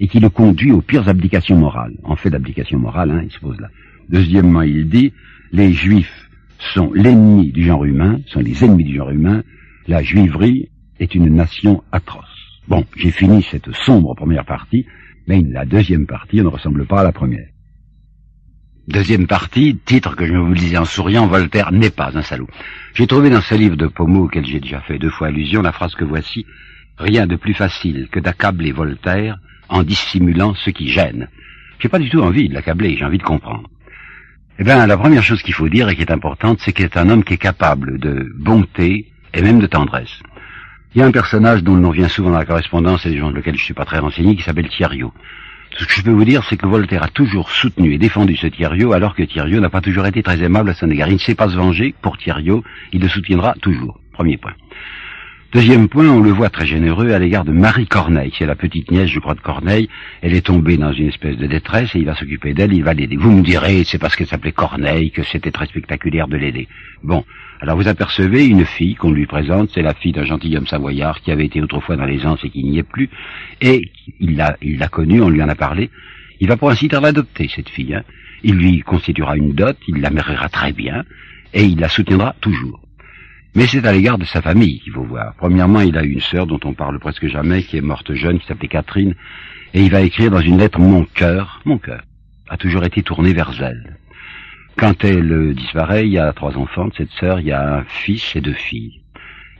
et qui le conduit aux pires abdications morales. En fait d'abdication morale, hein, il se pose là. Deuxièmement, il dit, les juifs sont l'ennemi du genre humain, sont les ennemis du genre humain, la juiverie est une nation atroce. Bon, j'ai fini cette sombre première partie, mais la deuxième partie ne ressemble pas à la première. Deuxième partie, titre que je vous disais en souriant, Voltaire n'est pas un salaud. J'ai trouvé dans ce livre de Pommeau, auquel j'ai déjà fait deux fois allusion, la phrase que voici, rien de plus facile que d'accabler Voltaire en dissimulant ce qui gêne. J'ai pas du tout envie de l'accabler, j'ai envie de comprendre. Eh bien, la première chose qu'il faut dire et qui est importante, c'est qu'il est un homme qui est capable de bonté et même de tendresse. Il y a un personnage dont le nom vient souvent dans la correspondance et des gens de lequel je suis pas très renseigné, qui s'appelle Thierriot. Ce que je peux vous dire, c'est que Voltaire a toujours soutenu et défendu ce Thierriot, alors que Thierriot n'a pas toujours été très aimable à son égard. Il ne sait pas se venger. Pour Thierriot, il le soutiendra toujours. Premier point. Deuxième point, on le voit très généreux à l'égard de Marie Corneille. C'est la petite nièce, je crois, de Corneille. Elle est tombée dans une espèce de détresse et il va s'occuper d'elle, il va l'aider. Vous me direz, c'est parce qu'elle s'appelait Corneille que c'était très spectaculaire de l'aider. Bon. Alors vous apercevez une fille qu'on lui présente, c'est la fille d'un gentilhomme savoyard qui avait été autrefois dans les Anses et qui n'y est plus, et il l'a, il l'a connue, on lui en a parlé. Il va pour ainsi dire l'adopter, cette fille. Hein. Il lui constituera une dot, il la mariera très bien, et il la soutiendra toujours. Mais c'est à l'égard de sa famille qu'il faut voir. Premièrement, il a une sœur dont on parle presque jamais, qui est morte jeune, qui s'appelait Catherine, et il va écrire dans une lettre Mon cœur, mon cœur, a toujours été tourné vers elle. Quand elle disparaît, il y a trois enfants de cette sœur, il y a un fils et deux filles.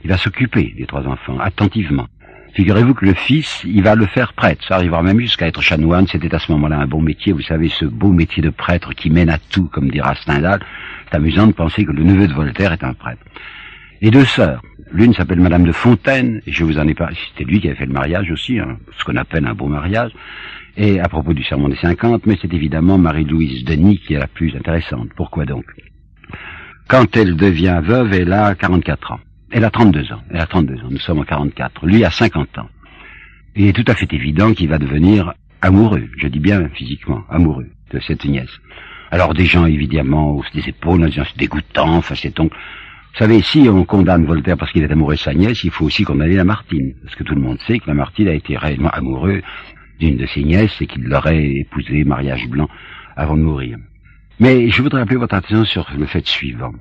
Il va s'occuper des trois enfants, attentivement. Figurez-vous que le fils, il va le faire prêtre. Ça arrivera même jusqu'à être chanoine. C'était à ce moment-là un bon métier. Vous savez, ce beau métier de prêtre qui mène à tout, comme dira Stendhal. C'est amusant de penser que le neveu de Voltaire est un prêtre. Les deux sœurs. L'une s'appelle Madame de Fontaine, je vous en ai pas. C'était lui qui avait fait le mariage aussi, hein, ce qu'on appelle un beau mariage. Et à propos du serment des 50, mais c'est évidemment Marie-Louise Denis qui est la plus intéressante. Pourquoi donc? Quand elle devient veuve, elle a 44 ans. Elle a 32 ans. Elle a 32 ans. Nous sommes en 44. Lui a 50 ans. Il est tout à fait évident qu'il va devenir amoureux, je dis bien physiquement, amoureux de cette nièce. Alors des gens évidemment haussent des épaules en disant c'est dégoûtant, enfin c'est donc... Vous savez, si on condamne Voltaire parce qu'il est amoureux de sa nièce, il faut aussi condamner Lamartine. Parce que tout le monde sait que Lamartine a été réellement amoureux d'une de ses nièces et qu'il l'aurait épousée mariage blanc avant de mourir. Mais je voudrais appeler votre attention sur le fait suivant.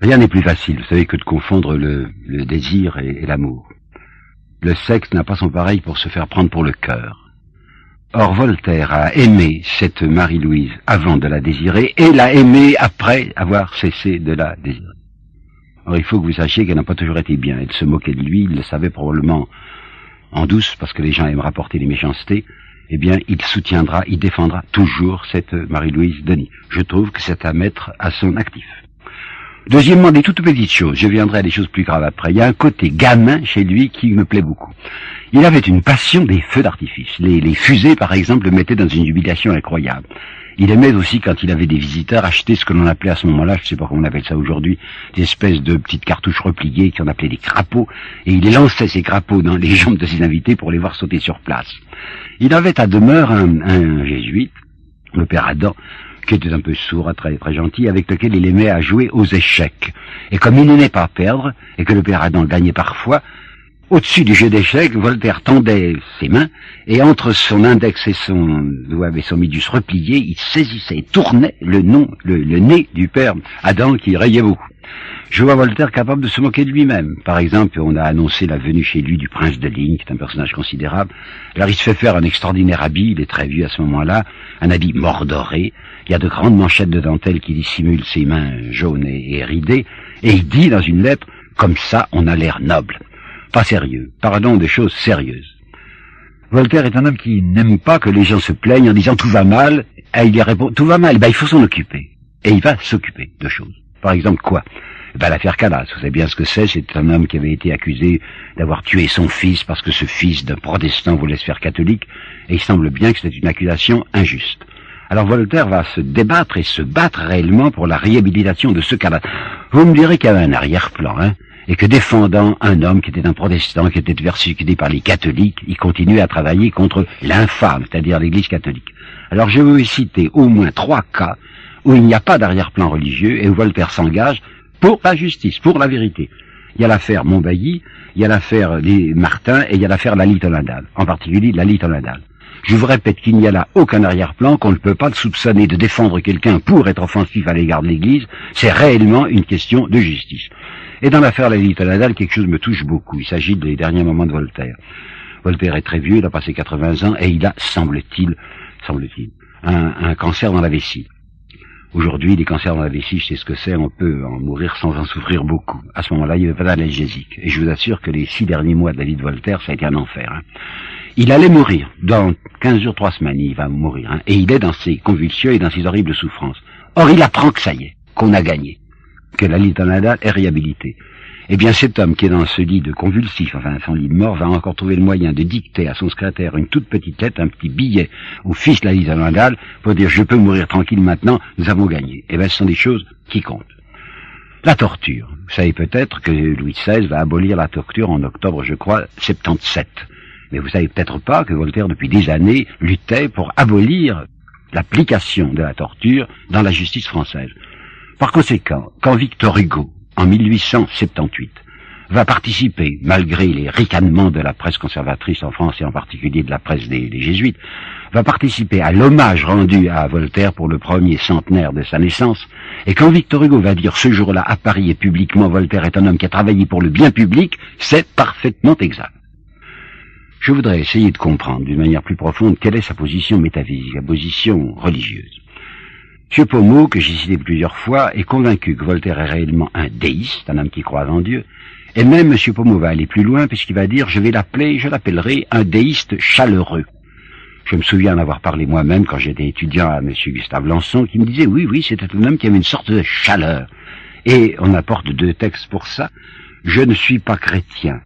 Rien n'est plus facile, vous savez, que de confondre le, désir et, l'amour. Le sexe n'a pas son pareil pour se faire prendre pour le cœur. Or, Voltaire a aimé cette Marie-Louise avant de la désirer et l'a aimée après avoir cessé de la désirer. Or, il faut que vous sachiez qu'elle n'a pas toujours été bien. Elle se moquait de lui, il le savait probablement en douce, parce que les gens aiment rapporter les méchancetés. Eh bien, il soutiendra, il défendra toujours cette Marie-Louise Denis. Je trouve que c'est à mettre à son actif. Deuxièmement, des toutes petites choses. Je viendrai à des choses plus graves après. Il y a un côté gamin chez lui qui me plaît beaucoup. Il avait une passion des feux d'artifice. Les, fusées, par exemple, le mettaient dans une jubilation incroyable. Il aimait aussi, quand il avait des visiteurs, acheter ce que l'on appelait à ce moment-là, je ne sais pas comment on appelle ça aujourd'hui, des espèces de petites cartouches repliées qu'on appelait des crapauds, et il lançait ces crapauds dans les [laughs] jambes de ses invités pour les voir sauter sur place. Il avait à demeure un, un jésuite, le père Adam, qui était un peu sourd, très, très gentil, avec lequel il aimait à jouer aux échecs. Et comme il n'aimait pas perdre, et que le père Adam gagnait parfois, au-dessus du jeu d'échecs, Voltaire tendait ses mains, et entre son index et son doigt et son midus replié, il saisissait tournait le nez du père Adam qui rayait beaucoup. Je vois Voltaire capable de se moquer de lui-même. Par exemple, on a annoncé la venue chez lui du prince de Ligne, qui est un personnage considérable. Alors il se fait faire un extraordinaire habit, il est très vieux à ce moment-là, un habit mordoré. Il y a de grandes manchettes de dentelle qui dissimulent ses mains jaunes et, ridées. Et il dit dans une lettre, comme ça, on a l'air noble. Pas sérieux. Pardon, des choses sérieuses. Voltaire est un homme qui n'aime pas que les gens se plaignent en disant tout va mal, et il y répond tout va mal, ben il faut s'en occuper. Et il va s'occuper de choses. Par exemple, quoi? Ben, L'affaire Calas, vous savez bien ce que c'est, c'est un homme qui avait été accusé d'avoir tué son fils parce que ce fils d'un protestant voulait se faire catholique, et il semble bien que c'était une accusation injuste. Alors Voltaire va se débattre et se battre réellement pour la réhabilitation de ce Calas. Vous me direz qu'il y avait un arrière-plan, hein et que défendant un homme qui était un protestant, qui était persécuté par les catholiques, il continuait à travailler contre l'infâme, c'est-à-dire l'Église catholique. Alors je veux citer au moins trois cas où il n'y a pas d'arrière-plan religieux et où Voltaire s'engage pour la justice, pour la vérité. Il y a l'affaire Montbailly, il y a l'affaire des Martins et il y a l'affaire Lali Tolandal, en particulier Lali Tolandal. Je vous répète qu'il n'y a là aucun arrière-plan, qu'on ne peut pas soupçonner de défendre quelqu'un pour être offensif à l'égard de l'Église, c'est réellement une question de justice. Et dans l'affaire Lali Tolandal, quelque chose me touche beaucoup. Il s'agit des derniers moments de Voltaire. Voltaire est très vieux, il a passé 80 ans, et il a, semble-t-il, semble-t-il, un, un cancer dans la vessie. Aujourd'hui, les cancers dans la vessie, je sais ce que c'est, on peut en mourir sans en souffrir beaucoup. À ce moment-là, il n'y avait pas d'analgésique. Et je vous assure que les six derniers mois de la vie de Voltaire, ça a été un enfer. Hein. Il allait mourir. Dans 15 jours, 3 semaines, il va mourir. Hein. Et il est dans ses convulsions et dans ses horribles souffrances. Or, il apprend que ça y est, qu'on a gagné. Que la litanada est réhabilitée. Eh bien, cet homme qui est dans ce lit de convulsif, enfin son lit de mort, va encore trouver le moyen de dicter à son secrétaire une toute petite lettre, un petit billet au fils de la Lisa Landal pour dire je peux mourir tranquille maintenant, nous avons gagné. Eh bien, ce sont des choses qui comptent. La torture. Vous savez peut-être que Louis XVI va abolir la torture en octobre, je crois, 77. Mais vous savez peut-être pas que Voltaire, depuis des années, luttait pour abolir l'application de la torture dans la justice française. Par conséquent, quand Victor Hugo en 1878, va participer, malgré les ricanements de la presse conservatrice en France et en particulier de la presse des, jésuites, va participer à l'hommage rendu à Voltaire pour le premier centenaire de sa naissance, et quand Victor Hugo va dire ce jour-là à Paris et publiquement Voltaire est un homme qui a travaillé pour le bien public, c'est parfaitement exact. Je voudrais essayer de comprendre d'une manière plus profonde quelle est sa position métaphysique, sa position religieuse. Pommeau, que j'ai cité plusieurs fois, est convaincu que Voltaire est réellement un déiste, un homme qui croit en Dieu, Et même M. Pommeau va aller plus loin puisqu'il va dire, je vais l'appeler, je l'appellerai un déiste chaleureux. Je me souviens d'avoir parlé moi-même quand j'étais étudiant à M. Gustave Lançon, qui me disait, oui, oui, c'était un homme qui avait une sorte de chaleur. Et on apporte deux textes pour ça. Je ne suis pas chrétien,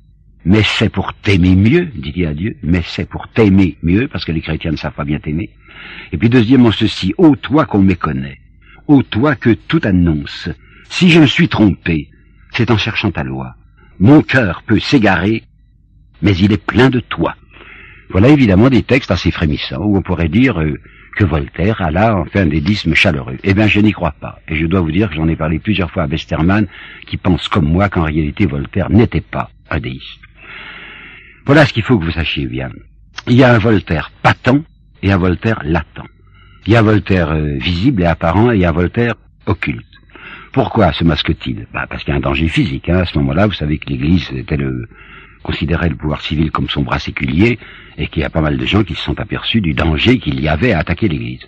mais c'est pour t'aimer mieux, dit-il à Dieu, mais c'est pour t'aimer mieux, parce que les chrétiens ne savent pas bien t'aimer. Et puis deuxièmement ceci, ô toi qu'on méconnaît, ô toi que tout annonce, si je me suis trompé, c'est en cherchant ta loi. Mon cœur peut s'égarer, mais il est plein de toi. Voilà évidemment des textes assez frémissants, où on pourrait dire euh, que Voltaire a là enfin un dédisme chaleureux. Eh bien, je n'y crois pas. Et je dois vous dire que j'en ai parlé plusieurs fois à Westermann, qui pense comme moi qu'en réalité Voltaire n'était pas un déiste. Voilà ce qu'il faut que vous sachiez bien. Il y a un Voltaire patent et un Voltaire latent. Il y a un Voltaire euh, visible et apparent et il y a un Voltaire occulte. Pourquoi se masque-t-il? Bah, Parce qu'il y a un danger physique. Hein. À ce moment-là, vous savez que l'Église était le, considérait le pouvoir civil comme son bras séculier et qu'il y a pas mal de gens qui se sont aperçus du danger qu'il y avait à attaquer l'Église.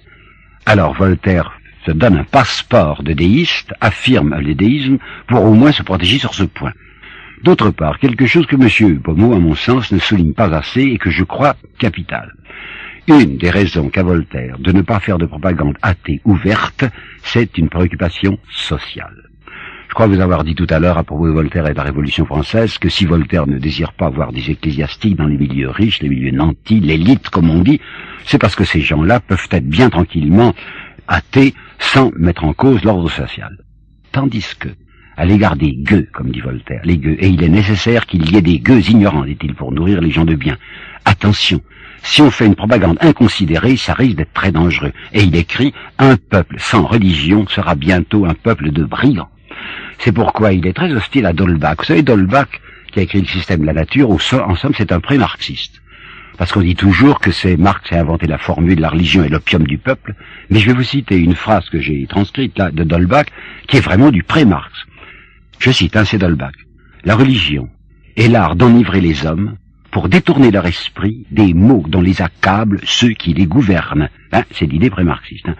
Alors Voltaire se donne un passeport de déiste, affirme le déisme pour au moins se protéger sur ce point. D'autre part, quelque chose que M. Pommeau, à mon sens, ne souligne pas assez et que je crois capital. Une des raisons qu'a Voltaire de ne pas faire de propagande athée ouverte, c'est une préoccupation sociale. Je crois vous avoir dit tout à l'heure à propos de Voltaire et de la Révolution française que si Voltaire ne désire pas voir des ecclésiastiques dans les milieux riches, les milieux nantis, l'élite comme on dit, c'est parce que ces gens-là peuvent être bien tranquillement athées sans mettre en cause l'ordre social. Tandis que, à l'égard des gueux, comme dit Voltaire, les gueux, et il est nécessaire qu'il y ait des gueux ignorants, dit-il, pour nourrir les gens de bien. Attention, si on fait une propagande inconsidérée, ça risque d'être très dangereux. Et il écrit, un peuple sans religion sera bientôt un peuple de brigands. C'est pourquoi il est très hostile à Dolbach. Vous savez, Dolbach, qui a écrit le système de la nature, en somme, c'est un pré-marxiste. Parce qu'on dit toujours que c'est Marx qui a inventé la formule de la religion et l'opium du peuple. Mais je vais vous citer une phrase que j'ai transcrite là de Dolbach, qui est vraiment du pré-Marx. Je cite, hein, c'est Dolbach. La religion est l'art d'enivrer les hommes pour détourner leur esprit des mots dont les accablent ceux qui les gouvernent. Hein, c'est l'idée pré-marxiste. Hein.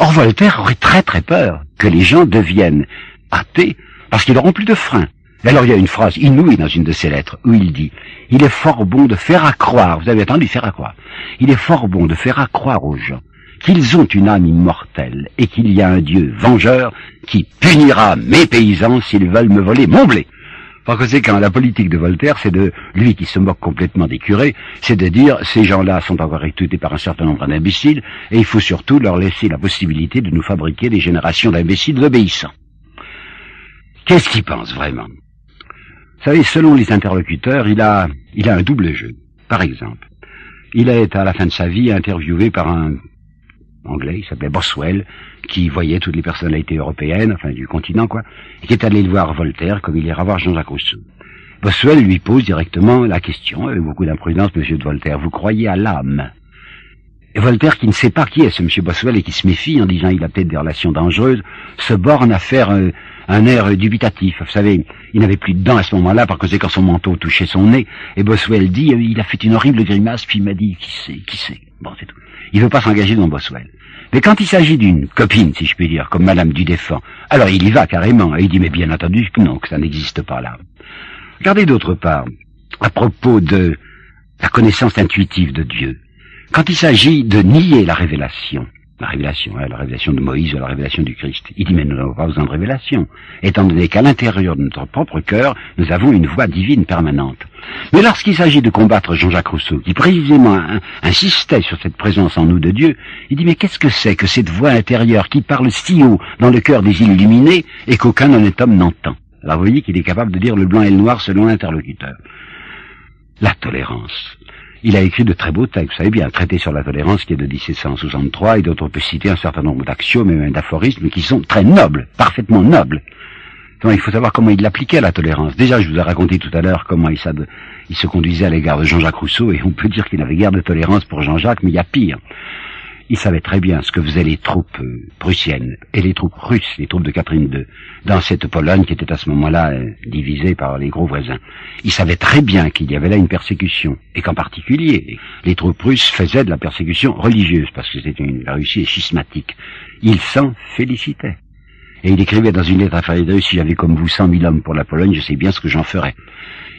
Or, Voltaire aurait très très peur que les gens deviennent athées parce qu'ils n'auront plus de frein. alors il y a une phrase inouïe dans une de ses lettres où il dit « Il est fort bon de faire accroire, vous avez entendu faire accroire, il est fort bon de faire accroire aux gens qu'ils ont une âme immortelle et qu'il y a un Dieu vengeur qui punira mes paysans s'ils veulent me voler mon blé. » Par conséquent, la politique de Voltaire, c'est de lui qui se moque complètement des curés, c'est de dire ces gens-là sont encore étudiés par un certain nombre d'imbéciles et il faut surtout leur laisser la possibilité de nous fabriquer des générations d'imbéciles obéissants. Qu'est-ce qu'il pense vraiment? Vous savez, selon les interlocuteurs, il a, il a un double jeu. Par exemple, il été à la fin de sa vie interviewé par un anglais, il s'appelait Boswell, qui voyait toutes les personnalités européennes, enfin du continent quoi, et qui est allé le voir Voltaire comme il ira voir Jean-Jacques Rousseau. Boswell lui pose directement la question, avec beaucoup d'imprudence, monsieur de Voltaire, vous croyez à l'âme? Et Voltaire, qui ne sait pas qui est ce monsieur Boswell et qui se méfie en disant il a peut-être des relations dangereuses, se borne à faire euh, un air dubitatif. Vous savez, il n'avait plus de dents à ce moment-là, par conséquent son manteau touchait son nez, et Boswell dit, euh, il a fait une horrible grimace, puis il m'a dit, qui sait, qui sait. Bon, c'est tout. Il veut pas s'engager dans Boswell. Mais quand il s'agit d'une copine, si je puis dire, comme Madame Dudéfend, alors il y va carrément, et il dit, mais bien entendu que non, que ça n'existe pas là. Regardez d'autre part, à propos de la connaissance intuitive de Dieu, quand il s'agit de nier la révélation, la révélation, la révélation de Moïse ou la révélation du Christ. Il dit, mais nous n'avons pas besoin de révélation, étant donné qu'à l'intérieur de notre propre cœur, nous avons une voix divine permanente. Mais lorsqu'il s'agit de combattre Jean-Jacques Rousseau, qui précisément insistait sur cette présence en nous de Dieu, il dit, mais qu'est-ce que c'est que cette voix intérieure qui parle si haut dans le cœur des illuminés et qu'aucun honnête homme n'entend? Alors vous voyez qu'il est capable de dire le blanc et le noir selon l'interlocuteur. La tolérance. Il a écrit de très beaux textes, vous savez bien, un traité sur la tolérance qui est de 1763 et dont on peut citer un certain nombre d'axiomes et même d'aphorismes qui sont très nobles, parfaitement nobles. Donc, il faut savoir comment il l'appliquait la tolérance. Déjà, je vous ai raconté tout à l'heure comment il, il se conduisait à l'égard de Jean-Jacques Rousseau et on peut dire qu'il n'avait guère de tolérance pour Jean-Jacques, mais il y a pire il savait très bien ce que faisaient les troupes euh, prussiennes et les troupes russes, les troupes de Catherine II, dans cette Pologne qui était à ce moment-là euh, divisée par les gros voisins. Il savait très bien qu'il y avait là une persécution, et qu'en particulier, les troupes russes faisaient de la persécution religieuse, parce que c'était une, la Russie est schismatique. Il s'en félicitait. Et il écrivait dans une lettre à Frédéric, si j'avais comme vous cent mille hommes pour la Pologne, je sais bien ce que j'en ferais.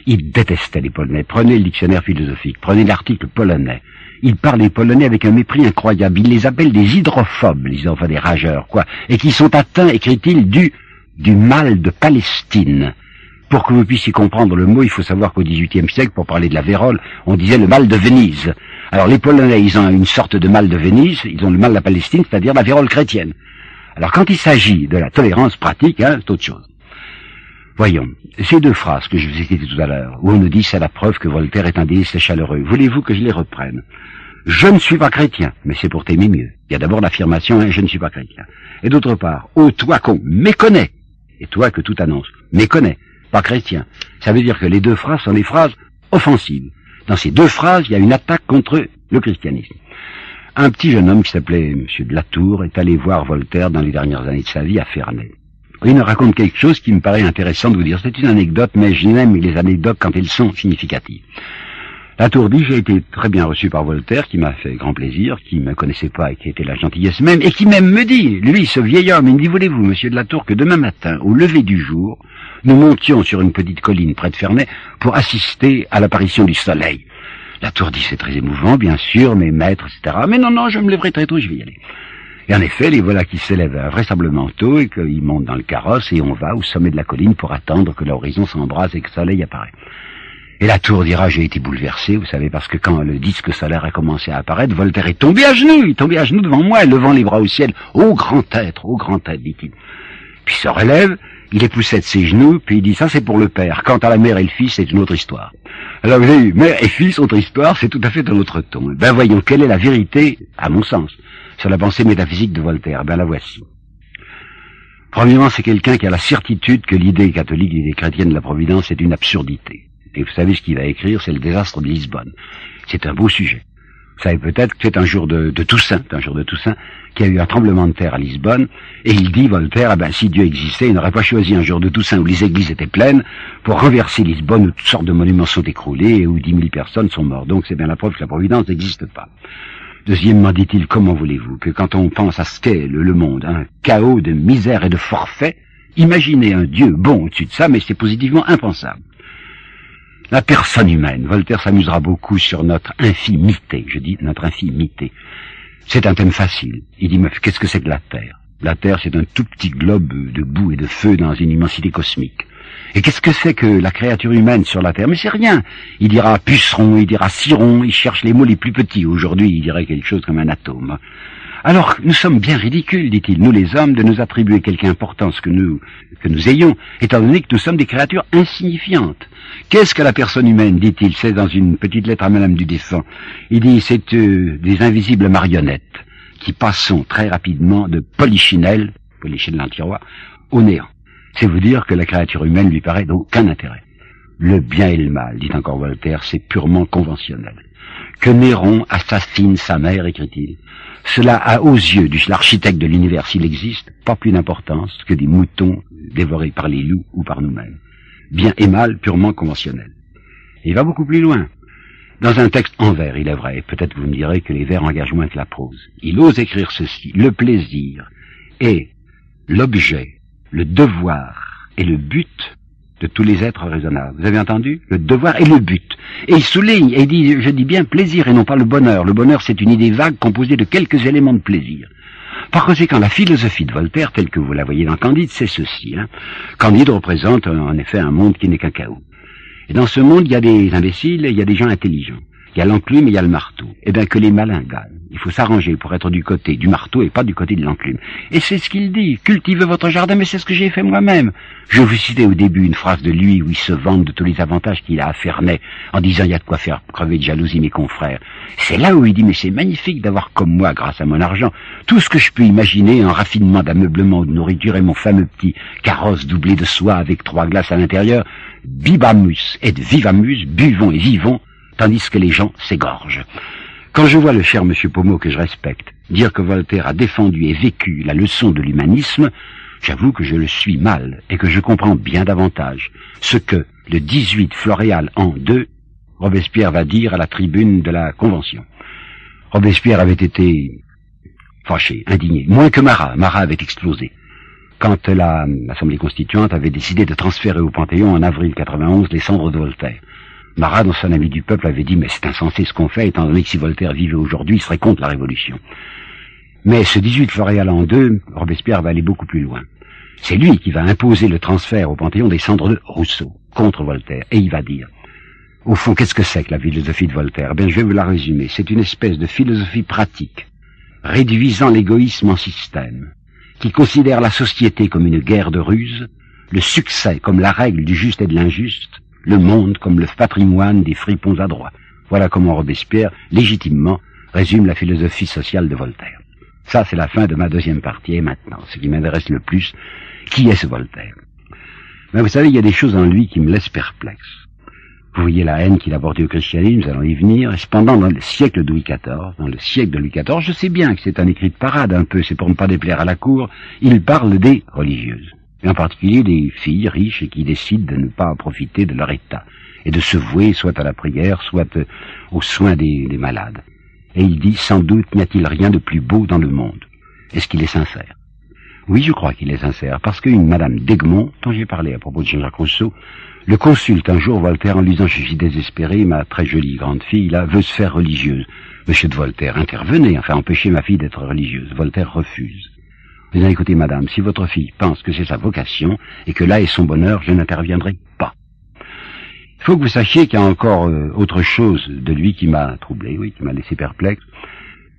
Il détestait les Polonais. Prenez le dictionnaire philosophique, prenez l'article polonais. Il parle des Polonais avec un mépris incroyable. Il les appelle des hydrophobes, les enfants des rageurs, quoi. Et qui sont atteints, écrit-il, du, du mal de Palestine. Pour que vous puissiez comprendre le mot, il faut savoir qu'au XVIIIe siècle, pour parler de la vérole, on disait le mal de Venise. Alors les Polonais, ils ont une sorte de mal de Venise, ils ont le mal de la Palestine, c'est-à-dire la vérole chrétienne. Alors quand il s'agit de la tolérance pratique, hein, c'est autre chose. Voyons, ces deux phrases que je vous ai citées tout à l'heure, où on nous dit c'est la preuve que Voltaire est un déiste chaleureux, voulez-vous que je les reprenne? Je ne suis pas chrétien, mais c'est pour t'aimer mieux. Il y a d'abord l'affirmation, hein, je ne suis pas chrétien. Et d'autre part, ô toi qu'on méconnaît, et toi que tout annonce, méconnaît, pas chrétien. Ça veut dire que les deux phrases sont des phrases offensives. Dans ces deux phrases, il y a une attaque contre le christianisme. Un petit jeune homme qui s'appelait M. de Latour est allé voir Voltaire dans les dernières années de sa vie à Ferney. Il me raconte quelque chose qui me paraît intéressant de vous dire. C'est une anecdote, mais je n'aime les anecdotes quand elles sont significatives. Latour dit, j'ai été très bien reçu par Voltaire, qui m'a fait grand plaisir, qui ne me connaissait pas et qui était la gentillesse même, et qui même me dit, lui, ce vieil homme, il me dit, voulez-vous, monsieur de Latour, que demain matin, au lever du jour, nous montions sur une petite colline près de Ferney pour assister à l'apparition du soleil. La tour dit c'est très émouvant, bien sûr, mes maîtres, etc. Mais non, non, je me lèverai très tôt, je vais y aller. Et en effet, les voilà qui s'élèvent vraisemblablement tôt et qu'ils montent dans le carrosse et on va au sommet de la colline pour attendre que l'horizon s'embrase et que le soleil apparaît. Et la tour dira, j'ai été bouleversé, vous savez, parce que quand le disque solaire a commencé à apparaître, Voltaire est tombé à genoux, il est tombé à genoux devant moi, levant les bras au ciel. Ô grand être, ô grand être, dit-il. Puis il se relève, il époussait de ses genoux, puis il dit ça c'est pour le père. Quant à la mère et le fils, c'est une autre histoire. Alors vous avez vu, mère et fils, autre histoire, c'est tout à fait un autre ton. Ben voyons, quelle est la vérité, à mon sens, sur la pensée métaphysique de Voltaire Ben la voici. Premièrement, c'est quelqu'un qui a la certitude que l'idée catholique, l'idée chrétienne de la Providence est une absurdité. Et vous savez ce qu'il va écrire, c'est le désastre de Lisbonne. C'est un beau sujet. Vous savez peut-être que c'est un jour de, Toussaint, un jour de Toussaint, qu'il y a eu un tremblement de terre à Lisbonne, et il dit, Voltaire, eh ben, si Dieu existait, il n'aurait pas choisi un jour de Toussaint où les églises étaient pleines pour renverser Lisbonne où toutes sortes de monuments sont écroulés et où dix mille personnes sont mortes. Donc c'est bien la preuve que la Providence n'existe pas. Deuxièmement, dit-il, comment voulez-vous que quand on pense à ce qu'est le, monde, un chaos de misère et de forfait, imaginez un Dieu bon au-dessus de ça, mais c'est positivement impensable. La personne humaine. Voltaire s'amusera beaucoup sur notre infimité. Je dis notre infimité. C'est un thème facile. Il dit, mais qu'est-ce que c'est que la Terre? La Terre, c'est un tout petit globe de boue et de feu dans une immensité cosmique. Et qu'est-ce que c'est que la créature humaine sur la Terre? Mais c'est rien. Il dira puceron, il dira ciron, il cherche les mots les plus petits. Aujourd'hui, il dirait quelque chose comme un atome. Alors, nous sommes bien ridicules, dit-il, nous les hommes, de nous attribuer quelque importance que nous, que nous ayons, étant donné que nous sommes des créatures insignifiantes. Qu'est-ce que la personne humaine, dit-il, c'est dans une petite lettre à Madame du. Il dit, c'est euh, des invisibles marionnettes qui passons très rapidement de polichinelle, polichinelle tiroir, au néant. C'est vous dire que la créature humaine lui paraît d'aucun intérêt. Le bien et le mal, dit encore Voltaire, c'est purement conventionnel. Que Néron assassine sa mère, écrit-il, cela a aux yeux de l'architecte de l'univers, s'il existe, pas plus d'importance que des moutons dévorés par les loups ou par nous-mêmes. Bien et mal purement conventionnel. il va beaucoup plus loin. Dans un texte en vers, il est vrai, peut-être vous me direz que les vers engagent moins que la prose. Il ose écrire ceci, le plaisir est l'objet, le devoir et le but de tous les êtres raisonnables. Vous avez entendu? Le devoir et le but. Et il souligne, et il dit, je dis bien plaisir et non pas le bonheur. Le bonheur, c'est une idée vague composée de quelques éléments de plaisir. Par conséquent, la philosophie de Voltaire, telle que vous la voyez dans Candide, c'est ceci. Hein. Candide représente en effet un monde qui n'est qu'un chaos. Et dans ce monde, il y a des imbéciles et il y a des gens intelligents. Il y a l'enclume et il y a le marteau. Eh bien, que les malins gagnent. Il faut s'arranger pour être du côté du marteau et pas du côté de l'enclume. Et c'est ce qu'il dit. Cultivez votre jardin, mais c'est ce que j'ai fait moi-même. Je vous citais au début une phrase de lui où il se vante de tous les avantages qu'il a à en disant il y a de quoi faire crever de jalousie mes confrères. C'est là où il dit mais c'est magnifique d'avoir comme moi, grâce à mon argent, tout ce que je peux imaginer en raffinement d'ameublement de nourriture et mon fameux petit carrosse doublé de soie avec trois glaces à l'intérieur. Bibamus et vivamus, buvons et vivons tandis que les gens s'égorgent. Quand je vois le cher monsieur Pommeau que je respecte dire que Voltaire a défendu et vécu la leçon de l'humanisme, j'avoue que je le suis mal et que je comprends bien davantage ce que le 18 Floréal en 2, Robespierre va dire à la tribune de la Convention. Robespierre avait été fâché, indigné, moins que Marat. Marat avait explosé. quand l'Assemblée constituante avait décidé de transférer au Panthéon en avril 91 les cendres de Voltaire. Marat, dans son ami du peuple, avait dit mais c'est insensé ce qu'on fait, étant donné que si Voltaire vivait aujourd'hui, il serait contre la Révolution. Mais ce 18 Floréal en deux, Robespierre va aller beaucoup plus loin. C'est lui qui va imposer le transfert au Panthéon des cendres de Rousseau, contre Voltaire, et il va dire, au fond, qu'est-ce que c'est que la philosophie de Voltaire? Ben, je vais vous la résumer. C'est une espèce de philosophie pratique, réduisant l'égoïsme en système, qui considère la société comme une guerre de ruse, le succès comme la règle du juste et de l'injuste, le monde comme le patrimoine des fripons adroits. Voilà comment Robespierre, légitimement, résume la philosophie sociale de Voltaire. Ça, c'est la fin de ma deuxième partie. Et maintenant, ce qui m'intéresse le plus, qui est ce Voltaire? Mais vous savez, il y a des choses en lui qui me laissent perplexe. Vous voyez la haine qu'il a portée au christianisme, nous allons y venir. Et cependant, dans le siècle de Louis XIV, dans le siècle de Louis XIV, je sais bien que c'est un écrit de parade un peu, c'est pour ne pas déplaire à la cour, il parle des religieuses. Et en particulier des filles riches et qui décident de ne pas profiter de leur état et de se vouer soit à la prière, soit euh, aux soins des, des malades. Et il dit, sans doute n'y a-t-il rien de plus beau dans le monde. Est-ce qu'il est sincère? Oui, je crois qu'il est sincère, parce qu'une Madame d'Egmont, dont j'ai parlé à propos de Jean-Jacques Rousseau, le consulte un jour Voltaire en lui disant, je suis désespéré, ma très jolie grande fille, là, veut se faire religieuse. Monsieur de Voltaire, intervenez, enfin empêchez ma fille d'être religieuse. Voltaire refuse. Vous écoutez, madame, si votre fille pense que c'est sa vocation, et que là est son bonheur, je n'interviendrai pas. Il faut que vous sachiez qu'il y a encore euh, autre chose de lui qui m'a troublé, oui, qui m'a laissé perplexe.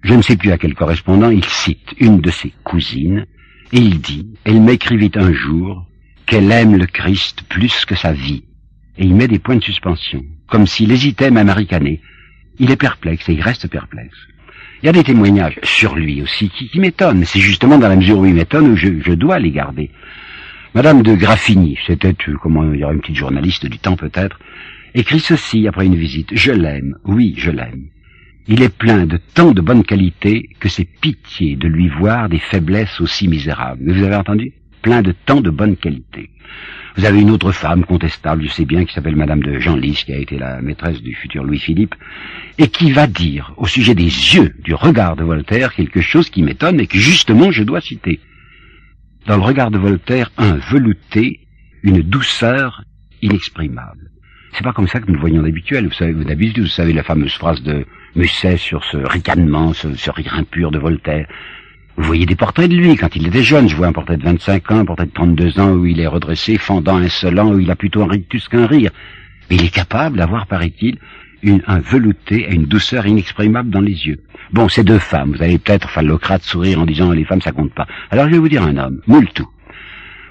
Je ne sais plus à quel correspondant, il cite une de ses cousines, et il dit, elle m'écrivit un jour qu'elle aime le Christ plus que sa vie. Et il met des points de suspension, comme s'il hésitait même à ricaner. Il est perplexe, et il reste perplexe. Il y a des témoignages sur lui aussi qui, m'étonnent, c'est justement dans la mesure où il m'étonne où je, je, dois les garder. Madame de Graffigny, c'était, euh, comment il y une petite journaliste du temps peut-être, écrit ceci après une visite. Je l'aime, oui, je l'aime. Il est plein de tant de bonnes qualités que c'est pitié de lui voir des faiblesses aussi misérables. Vous avez entendu? Plein de tant de bonnes qualités. Vous avez une autre femme contestable, je sais bien, qui s'appelle Madame de Genlis, qui a été la maîtresse du futur Louis-Philippe, et qui va dire, au sujet des yeux, du regard de Voltaire, quelque chose qui m'étonne et que justement je dois citer. Dans le regard de Voltaire, un velouté, une douceur inexprimable. C'est pas comme ça que nous le voyons d'habituel. Vous savez, d'habitude, vous savez la fameuse phrase de Musset sur ce ricanement, ce rire impur de Voltaire. Vous voyez des portraits de lui quand il était jeune. Je vois un portrait de 25 ans, un portrait de 32 ans où il est redressé, fendant, insolent, où il a plutôt un rictus qu'un rire. Mais il est capable d'avoir, paraît-il, un velouté et une douceur inexprimable dans les yeux. Bon, ces deux femmes, vous allez peut-être phallocrate sourire en disant les femmes ça compte pas. Alors je vais vous dire un homme, Moultou.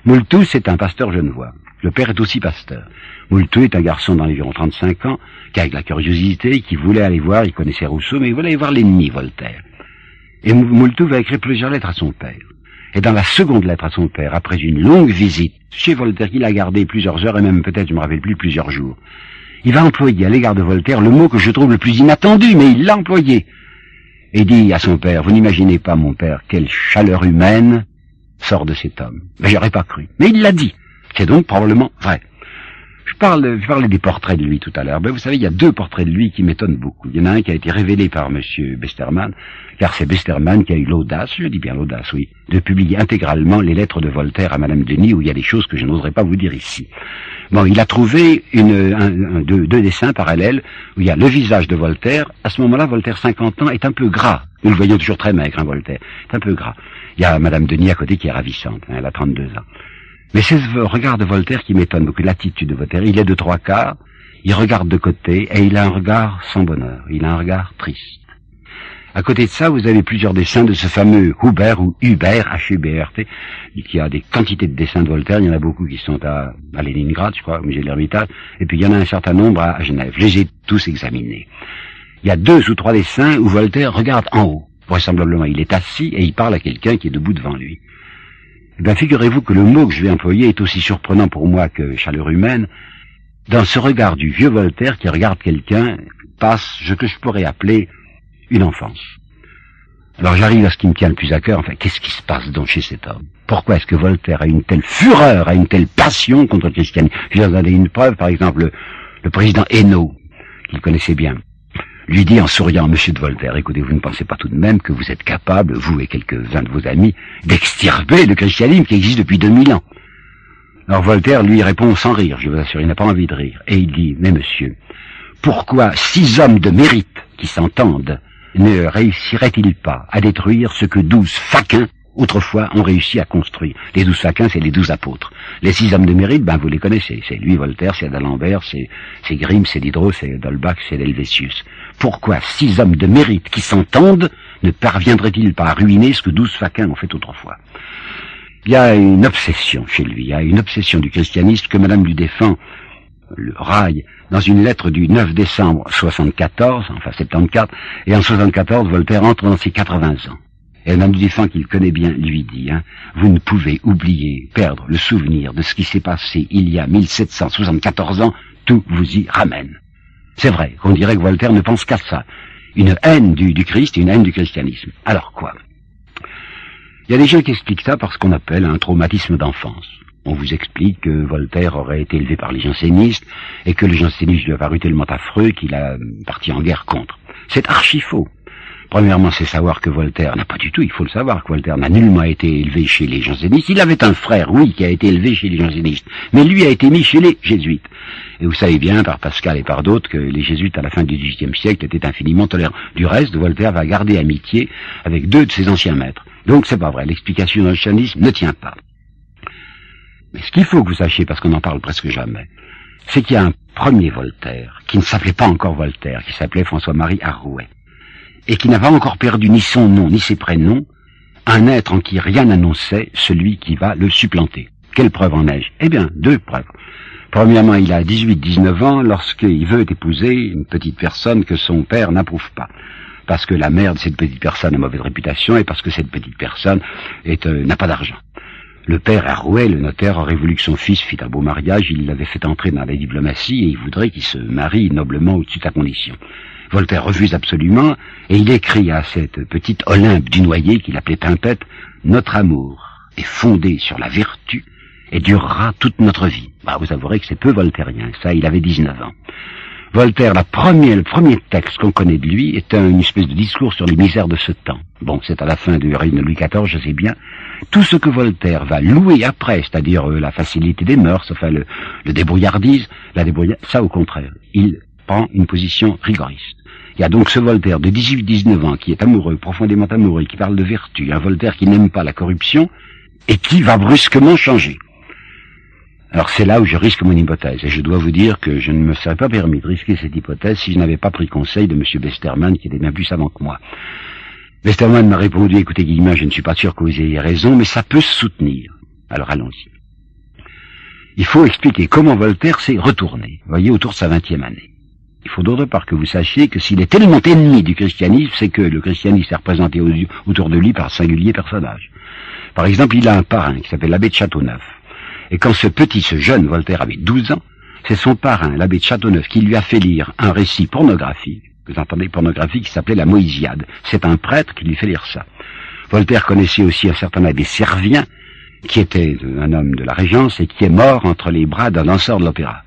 Moultou, c'est un pasteur genevois. Le père est aussi pasteur. Moultou est un garçon d'environ 35 ans, qui a de la curiosité, qui voulait aller voir, il connaissait Rousseau, mais il voulait aller voir l'ennemi, Voltaire. Et Moultou va écrire plusieurs lettres à son père. Et dans la seconde lettre à son père, après une longue visite chez Voltaire, qu'il a gardé plusieurs heures et même peut-être, je me rappelle plus, plusieurs jours, il va employer à l'égard de Voltaire le mot que je trouve le plus inattendu, mais il l'a employé. Et dit à son père, vous n'imaginez pas, mon père, quelle chaleur humaine sort de cet homme. Mais j'aurais pas cru. Mais il l'a dit. C'est donc probablement vrai. Je parle, je parlais des portraits de lui tout à l'heure. Ben, vous savez, il y a deux portraits de lui qui m'étonnent beaucoup. Il y en a un qui a été révélé par Monsieur Besterman, car c'est Besterman qui a eu l'audace, je dis bien l'audace, oui, de publier intégralement les lettres de Voltaire à Madame Denis, où il y a des choses que je n'oserais pas vous dire ici. Bon, il a trouvé une, un, deux, deux, dessins parallèles où il y a le visage de Voltaire. À ce moment-là, Voltaire, 50 ans, est un peu gras. Nous le voyons toujours très maigre, hein, Voltaire. C'est un peu gras. Il y a Madame Denis à côté qui est ravissante. Hein, elle a 32 ans. Mais c'est ce regard de Voltaire qui m'étonne beaucoup, l'attitude de Voltaire. Il est de trois quarts, il regarde de côté, et il a un regard sans bonheur, il a un regard triste. À côté de ça, vous avez plusieurs dessins de ce fameux Hubert ou Hubert, H-U-B-R-T, qui a des quantités de dessins de Voltaire. Il y en a beaucoup qui sont à, à Leningrad, je crois, au musée de l'Ermitage, et puis il y en a un certain nombre à, Genève. Je les ai tous examinés. Il y a deux ou trois dessins où Voltaire regarde en haut. Vraisemblablement, il est assis et il parle à quelqu'un qui est debout devant lui. Bien, figurez-vous que le mot que je vais employer est aussi surprenant pour moi que chaleur humaine. Dans ce regard du vieux Voltaire qui regarde quelqu'un, passe ce que je pourrais appeler une enfance. Alors j'arrive à ce qui me tient le plus à cœur, enfin, qu'est-ce qui se passe donc chez cet homme? Pourquoi est-ce que Voltaire a une telle fureur, a une telle passion contre le christianisme Je vais vous donner une preuve, par exemple, le, le président Hainaut, qu'il connaissait bien. Lui dit en souriant Monsieur de Voltaire, écoutez, vous ne pensez pas tout de même que vous êtes capable, vous et quelques-uns de vos amis, d'extirper le christianisme qui existe depuis 2000 ans? Alors Voltaire lui répond sans rire, je vous assure, il n'a pas envie de rire, et il dit, mais monsieur, pourquoi six hommes de mérite qui s'entendent ne réussiraient-ils pas à détruire ce que douze faquins autrefois ont réussi à construire? Les douze faquins, c'est les douze apôtres. Les six hommes de mérite, ben vous les connaissez. C'est lui, Voltaire, c'est D'Alembert, c'est Grimm, c'est Diderot, c'est Dolbach, c'est Helvétius. Pourquoi six hommes de mérite qui s'entendent ne parviendraient-ils pas à ruiner ce que douze faquins ont fait autrefois? Il y a une obsession chez lui, il y a une obsession du christianisme que Madame lui défend, le rail, dans une lettre du 9 décembre 74, enfin 74, et en 74, Voltaire entre dans ses 80 ans. Et un défunt qu'il connaît bien lui dit, hein, vous ne pouvez oublier, perdre le souvenir de ce qui s'est passé il y a 1774 ans, tout vous y ramène. C'est vrai qu'on dirait que Voltaire ne pense qu'à ça. Une haine du, du Christ et une haine du christianisme. Alors quoi? Il y a des gens qui expliquent ça par ce qu'on appelle un traumatisme d'enfance. On vous explique que Voltaire aurait été élevé par les jansénistes et que les jansénistes lui a paru tellement affreux qu'il a parti en guerre contre. C'est archi faux. Premièrement, c'est savoir que Voltaire n'a pas du tout, il faut le savoir, que Voltaire n'a nullement été élevé chez les jansénistes. Il avait un frère, oui, qui a été élevé chez les jansénistes, mais lui a été mis chez les jésuites. Et vous savez bien, par Pascal et par d'autres, que les jésuites, à la fin du XVIIIe siècle, étaient infiniment tolérants. Du reste, Voltaire va garder amitié avec deux de ses anciens maîtres. Donc c'est pas vrai, l'explication dans le jansénisme ne tient pas. Mais ce qu'il faut que vous sachiez, parce qu'on n'en parle presque jamais, c'est qu'il y a un premier Voltaire, qui ne s'appelait pas encore Voltaire, qui s'appelait François-Marie Arouet et qui n'a pas encore perdu ni son nom ni ses prénoms, un être en qui rien n'annonçait celui qui va le supplanter. Quelle preuve en ai-je? Eh bien, deux preuves. Premièrement, il a 18-19 ans lorsqu'il veut épouser une petite personne que son père n'approuve pas. Parce que la mère de cette petite personne a mauvaise réputation et parce que cette petite personne euh, n'a pas d'argent. Le père Arouet, le notaire, aurait voulu que son fils fît un beau mariage, il l'avait fait entrer dans la diplomatie et il voudrait qu'il se marie noblement au-dessus de sa condition. Voltaire refuse absolument, et il écrit à cette petite Olympe du noyer qu'il appelait Pimpette, Notre amour est fondé sur la vertu et durera toute notre vie. Bah, vous avouerez que c'est peu voltairien, ça, il avait 19 ans. Voltaire, la première, le premier texte qu'on connaît de lui est une espèce de discours sur les misères de ce temps. Bon, c'est à la fin du règne de Louis XIV, je sais bien. Tout ce que Voltaire va louer après, c'est-à-dire euh, la facilité des mœurs, enfin le, le débrouillardise, la débrouillardise, ça au contraire, il prend une position rigoriste. Il y a donc ce Voltaire de 18-19 ans qui est amoureux, profondément amoureux, qui parle de vertu, un Voltaire qui n'aime pas la corruption et qui va brusquement changer. Alors c'est là où je risque mon hypothèse, et je dois vous dire que je ne me serais pas permis de risquer cette hypothèse si je n'avais pas pris conseil de M. Westermann, qui était bien plus savant que moi. Westermann m'a répondu, écoutez Guillemin, je ne suis pas sûr que vous ayez raison, mais ça peut se soutenir. Alors allons-y. Il faut expliquer comment Voltaire s'est retourné, voyez, autour de sa vingtième année. Il faut d'autre part que vous sachiez que s'il est tellement ennemi du christianisme, c'est que le christianisme est représenté autour de lui par un singulier personnage. Par exemple, il a un parrain qui s'appelle l'abbé de Châteauneuf. Et quand ce petit, ce jeune Voltaire avait 12 ans, c'est son parrain, l'abbé de Châteauneuf, qui lui a fait lire un récit pornographique, vous entendez pornographique, qui s'appelait la Moïsiade. C'est un prêtre qui lui fait lire ça. Voltaire connaissait aussi un certain abbé Servien, qui était un homme de la Régence et qui est mort entre les bras d'un danseur de l'opéra.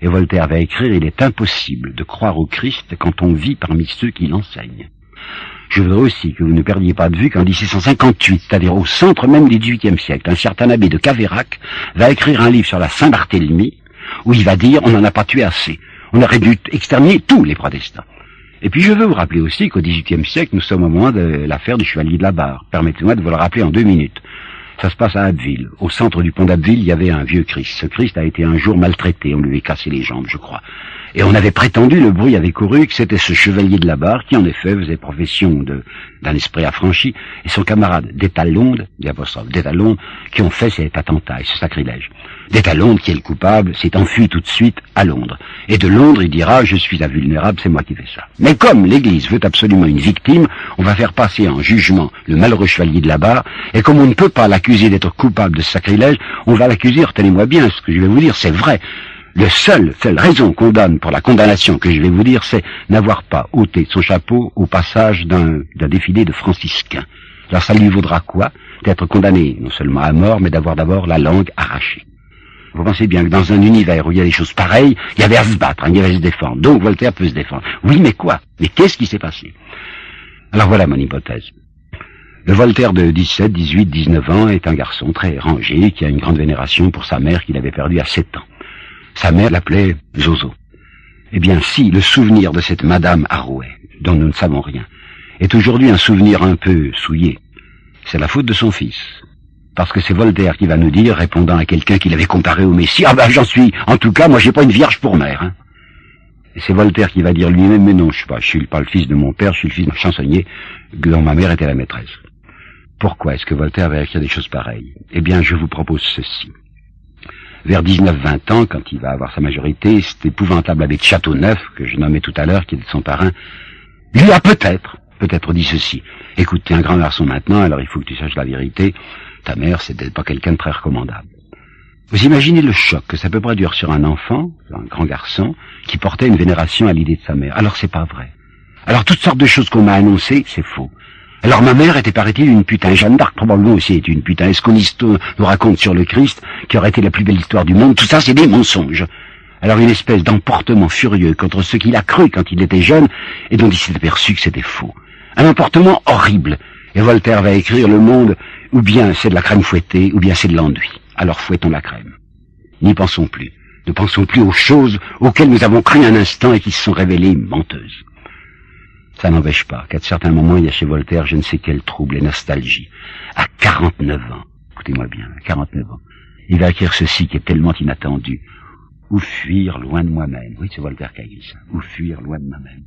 Et Voltaire va écrire, il est impossible de croire au Christ quand on vit parmi ceux qui l'enseignent. Je voudrais aussi que vous ne perdiez pas de vue qu'en 1658, c'est-à-dire au centre même du XVIIIe siècle, un certain abbé de Caverac va écrire un livre sur la Saint-Barthélemy, où il va dire on n'en a pas tué assez. On aurait dû exterminer tous les protestants. Et puis je veux vous rappeler aussi qu'au XVIIIe siècle, nous sommes au moment de l'affaire du chevalier de la barre. Permettez-moi de vous le rappeler en deux minutes. Ça se passe à Abbeville. Au centre du pont d'Abbeville, il y avait un vieux Christ. Ce Christ a été un jour maltraité. On lui a cassé les jambes, je crois. Et on avait prétendu, le bruit avait couru, que c'était ce chevalier de la barre qui, en effet, faisait profession d'un esprit affranchi, et son camarade d'Étalonde, d'Étalonde, qui ont fait cet attentat et ce sacrilège. D'Étalonde, qui est le coupable, s'est enfui tout de suite à Londres. Et de Londres, il dira, je suis invulnérable, c'est moi qui fais ça. Mais comme l'Église veut absolument une victime, on va faire passer en jugement le malheureux chevalier de la barre, et comme on ne peut pas l'accuser d'être coupable de ce sacrilège, on va l'accuser, retenez-moi bien, ce que je vais vous dire, c'est vrai, le seul, seule raison qu'on donne pour la condamnation que je vais vous dire, c'est n'avoir pas ôté son chapeau au passage d'un défilé de franciscains. Alors ça lui vaudra quoi D'être condamné non seulement à mort, mais d'avoir d'abord la langue arrachée. Vous pensez bien que dans un univers où il y a des choses pareilles, il y avait à se battre, hein, il y avait à se défendre. Donc Voltaire peut se défendre. Oui, mais quoi? Mais qu'est-ce qui s'est passé? Alors voilà mon hypothèse. Le Voltaire de 17, 18, 19 ans est un garçon très rangé qui a une grande vénération pour sa mère qu'il avait perdue à 7 ans. Sa mère l'appelait Zozo. Eh bien, si le souvenir de cette Madame Arouet, dont nous ne savons rien, est aujourd'hui un souvenir un peu souillé, c'est la faute de son fils. Parce que c'est Voltaire qui va nous dire, répondant à quelqu'un qui l'avait comparé au Messie, ah ben j'en suis, en tout cas, moi j'ai pas une vierge pour mère. Hein. C'est Voltaire qui va dire lui-même, mais non, je suis pas, je suis pas le fils de mon père, je suis le fils d'un chansonnier dont ma mère était la maîtresse. Pourquoi est-ce que Voltaire va écrire des choses pareilles? Eh bien, je vous propose ceci. Vers 19-20 ans, quand il va avoir sa majorité, cet épouvantable abbé de Châteauneuf, que je nommais tout à l'heure, qui était son parrain, lui a peut-être, peut-être dit ceci. Écoute, tu es un grand garçon maintenant, alors il faut que tu saches la vérité. Ta mère, c'était pas quelqu'un de très recommandable. Vous imaginez le choc que ça peut produire sur un enfant, un grand garçon, qui portait une vénération à l'idée de sa mère. Alors c'est pas vrai. Alors toutes sortes de choses qu'on m'a annoncées, c'est faux. Alors ma mère était, paraît-il, une putain. Jeanne d'Arc probablement aussi est une putain. Est-ce qu'on nous raconte sur le Christ, qui aurait été la plus belle histoire du monde Tout ça, c'est des mensonges. Alors une espèce d'emportement furieux contre ce qu'il a cru quand il était jeune, et dont il s'est aperçu que c'était faux. Un emportement horrible. Et Voltaire va écrire Le Monde, ou bien c'est de la crème fouettée, ou bien c'est de l'enduit. Alors fouettons la crème. N'y pensons plus. Ne pensons plus aux choses auxquelles nous avons cru un instant et qui se sont révélées menteuses. Ça n'empêche pas qu'à certains moments, il y a chez Voltaire je ne sais quel trouble et nostalgie. À 49 ans, écoutez-moi bien, à 49 ans, il va écrire ceci qui est tellement inattendu. Ou fuir loin de moi-même. Oui, c'est Voltaire qui a dit ça. Ou fuir loin de moi-même.